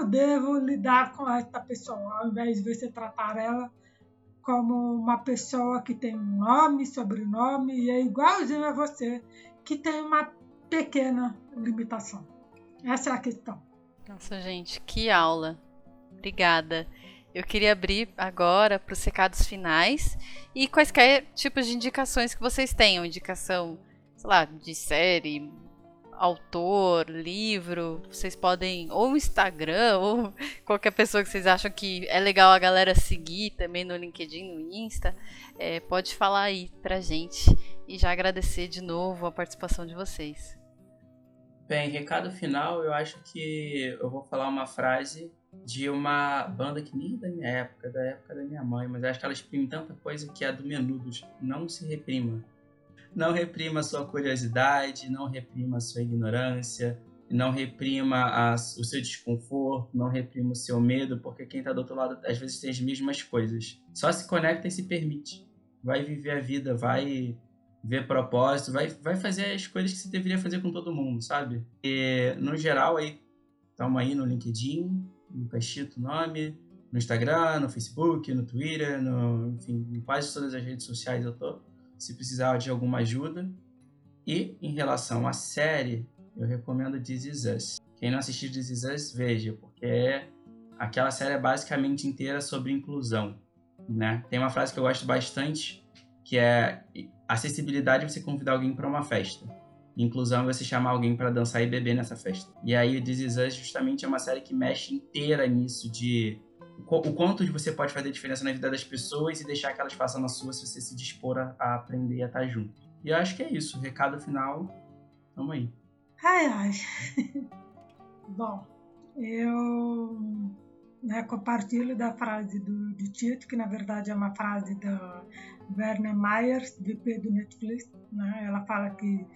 como devo lidar com esta pessoa, ao invés de você tratar ela como uma pessoa que tem um nome, sobrenome e é igualzinho a você, que tem uma pequena limitação. Essa é a questão. Nossa, gente, que aula. Obrigada. Eu queria abrir agora para os recados finais e quaisquer tipos de indicações que vocês tenham. Indicação, sei lá, de série, autor, livro, vocês podem, ou Instagram, ou qualquer pessoa que vocês acham que é legal a galera seguir também no LinkedIn, no Insta, é, pode falar aí pra gente e já agradecer de novo a participação de vocês. Bem, recado final, eu acho que eu vou falar uma frase de uma banda que nem é da minha época, da época da minha mãe, mas acho que ela exprime tanta coisa que é do Menudos. Não se reprima. Não reprima sua curiosidade, não reprima sua ignorância, não reprima o seu desconforto, não reprima o seu medo, porque quem está do outro lado às vezes tem as mesmas coisas. Só se conecta e se permite. Vai viver a vida, vai ver propósito, vai, vai fazer as coisas que você deveria fazer com todo mundo, sabe? E, no geral, aí, estamos aí no LinkedIn, no Cachito nome, no Instagram, no Facebook, no Twitter, no, enfim, em quase todas as redes sociais eu tô se precisar de alguma ajuda. E em relação à série, eu recomendo This Is Us. Quem não assistiu This Is Us, veja, porque é, aquela série é basicamente inteira sobre inclusão. Né? Tem uma frase que eu gosto bastante, que é acessibilidade é você convidar alguém para uma festa. Inclusão é você chamar alguém para dançar e beber nessa festa. E aí This Is Us justamente é uma série que mexe inteira nisso de o quanto você pode fazer diferença na vida das pessoas e deixar que elas façam na sua se você se dispor a, a aprender e a estar junto. E eu acho que é isso. Recado final, tamo aí. Ai, ai. Bom, eu né, compartilho da frase do, do Tito, que na verdade é uma frase da Werner Myers, VP do Netflix. Né? Ela fala que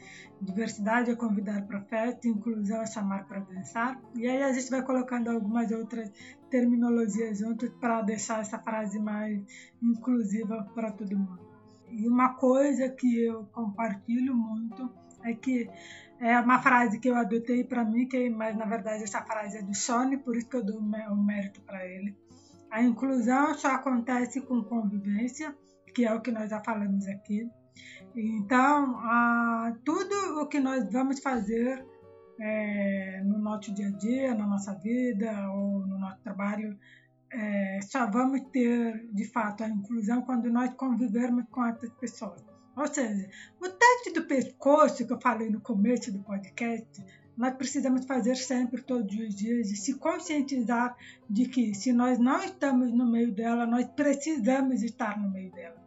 diversidade é convidar para festa, inclusão é chamar para dançar. E aí a gente vai colocando algumas outras terminologias juntos para deixar essa frase mais inclusiva para todo mundo. E uma coisa que eu compartilho muito é que é uma frase que eu adotei para mim, que mas na verdade essa frase é do Sony, por isso que eu dou o mérito para ele. A inclusão só acontece com convivência, que é o que nós já falamos aqui. Então, a, tudo o que nós vamos fazer é, no nosso dia a dia, na nossa vida ou no nosso trabalho, é, só vamos ter de fato a inclusão quando nós convivermos com essas pessoas. Ou seja, o teste do pescoço que eu falei no começo do podcast, nós precisamos fazer sempre, todos os dias, e se conscientizar de que se nós não estamos no meio dela, nós precisamos estar no meio dela.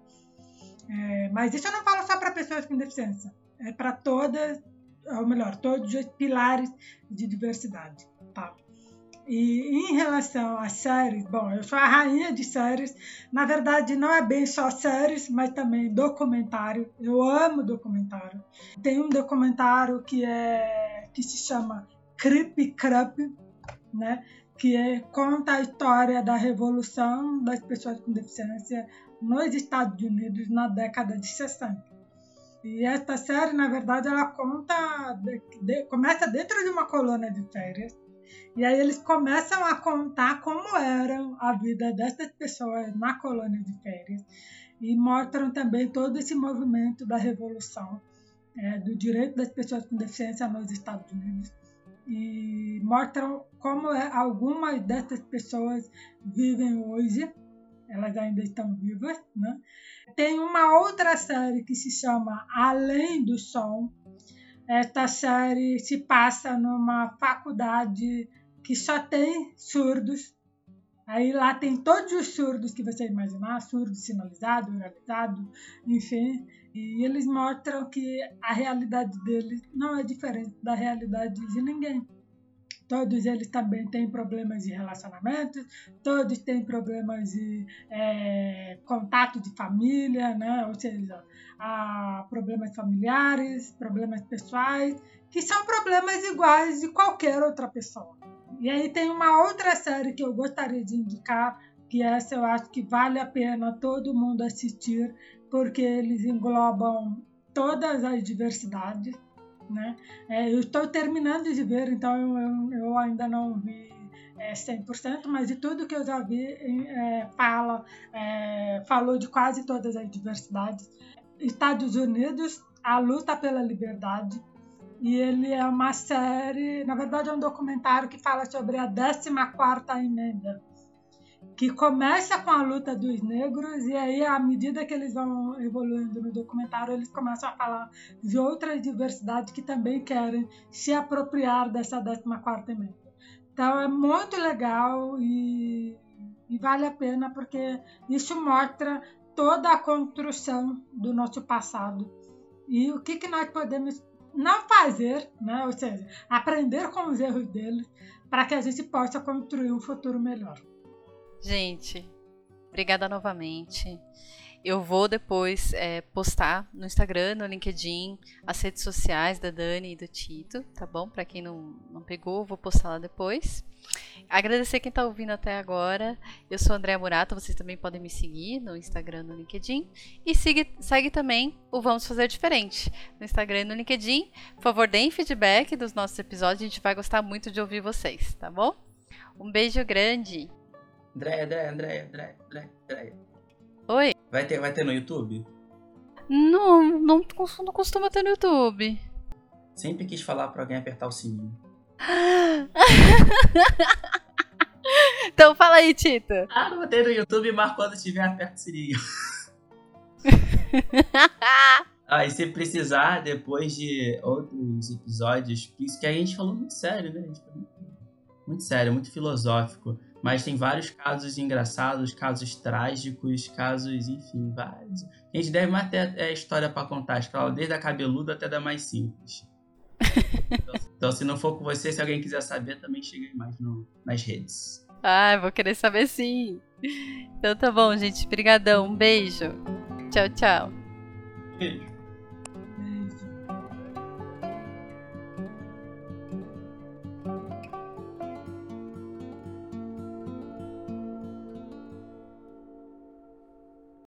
É, mas isso eu não falo só para pessoas com deficiência, é para todas, ou melhor, todos os pilares de diversidade. Tá? E em relação às séries, bom, eu sou a rainha de séries. Na verdade, não é bem só séries, mas também documentário. Eu amo documentário. Tem um documentário que é que se chama Creepy Crup, né? Que é, conta a história da revolução das pessoas com deficiência nos Estados Unidos na década de 60. E esta série, na verdade, ela conta, de, de, começa dentro de uma colônia de férias e aí eles começam a contar como era a vida dessas pessoas na colônia de férias e mostram também todo esse movimento da revolução é, do direito das pessoas com deficiência nos Estados Unidos e mostram como é, algumas dessas pessoas vivem hoje, elas ainda estão vivas, né? Tem uma outra série que se chama Além do Som, esta série se passa numa faculdade que só tem surdos. Aí lá tem todos os surdos que você imaginar, surdo sinalizado, oralizado, enfim. E eles mostram que a realidade deles não é diferente da realidade de ninguém. Todos eles também têm problemas de relacionamento, todos têm problemas de é, contato de família, né? ou seja, problemas familiares, problemas pessoais, que são problemas iguais de qualquer outra pessoa. E aí tem uma outra série que eu gostaria de indicar, que essa eu acho que vale a pena todo mundo assistir, porque eles englobam todas as diversidades. Né? É, eu estou terminando de ver, então eu, eu, ainda não vi é, 100%, mas de tudo que eu já vi, é, fala, é, falou de quase todas as diversidades. Estados Unidos, a luta pela liberdade. E ele é uma série, na verdade é um documentário que fala sobre a 14ª emenda, que começa com a luta dos negros e aí à medida que eles vão evoluindo no documentário, eles começam a falar de outras diversidades que também querem se apropriar dessa 14ª emenda. Então é muito legal e, e vale a pena porque isso mostra toda a construção do nosso passado e o que, que nós podemos não fazer, né? ou seja, aprender com os erros deles para que a gente possa construir um futuro melhor. Gente, obrigada novamente. Eu vou depois é, postar no Instagram, no LinkedIn, as redes sociais da Dani e do Tito, tá bom? Para quem não, não pegou, vou postar lá depois. Agradecer quem está ouvindo até agora. Eu sou Andréa Murata, vocês também podem me seguir no Instagram no LinkedIn. E siga, segue também o Vamos Fazer Diferente no Instagram e no LinkedIn. Por favor, deem feedback dos nossos episódios, a gente vai gostar muito de ouvir vocês, tá bom? Um beijo grande. Andréia, Andréia, Andréia, Andréia, Andréia. Oi. Vai ter, vai ter no YouTube? Não, não, não costuma ter no YouTube. Sempre quis falar para alguém apertar o sininho. então fala aí, Tito. Ah, não botei no YouTube, mas quando tiver aperta o sininho. ah, e se precisar, depois de outros episódios, isso que a gente falou muito sério, né? Muito sério, muito filosófico. Mas tem vários casos engraçados, casos trágicos, casos, enfim, vários. A gente deve mais ter é, história para contar, escala desde a cabeluda até da mais simples. então, então, se não for com você, se alguém quiser saber, também chega aí mais no, nas redes. Ah, vou querer saber sim. Então tá bom, gente. Obrigadão. Um beijo. Tchau, tchau. Beijo.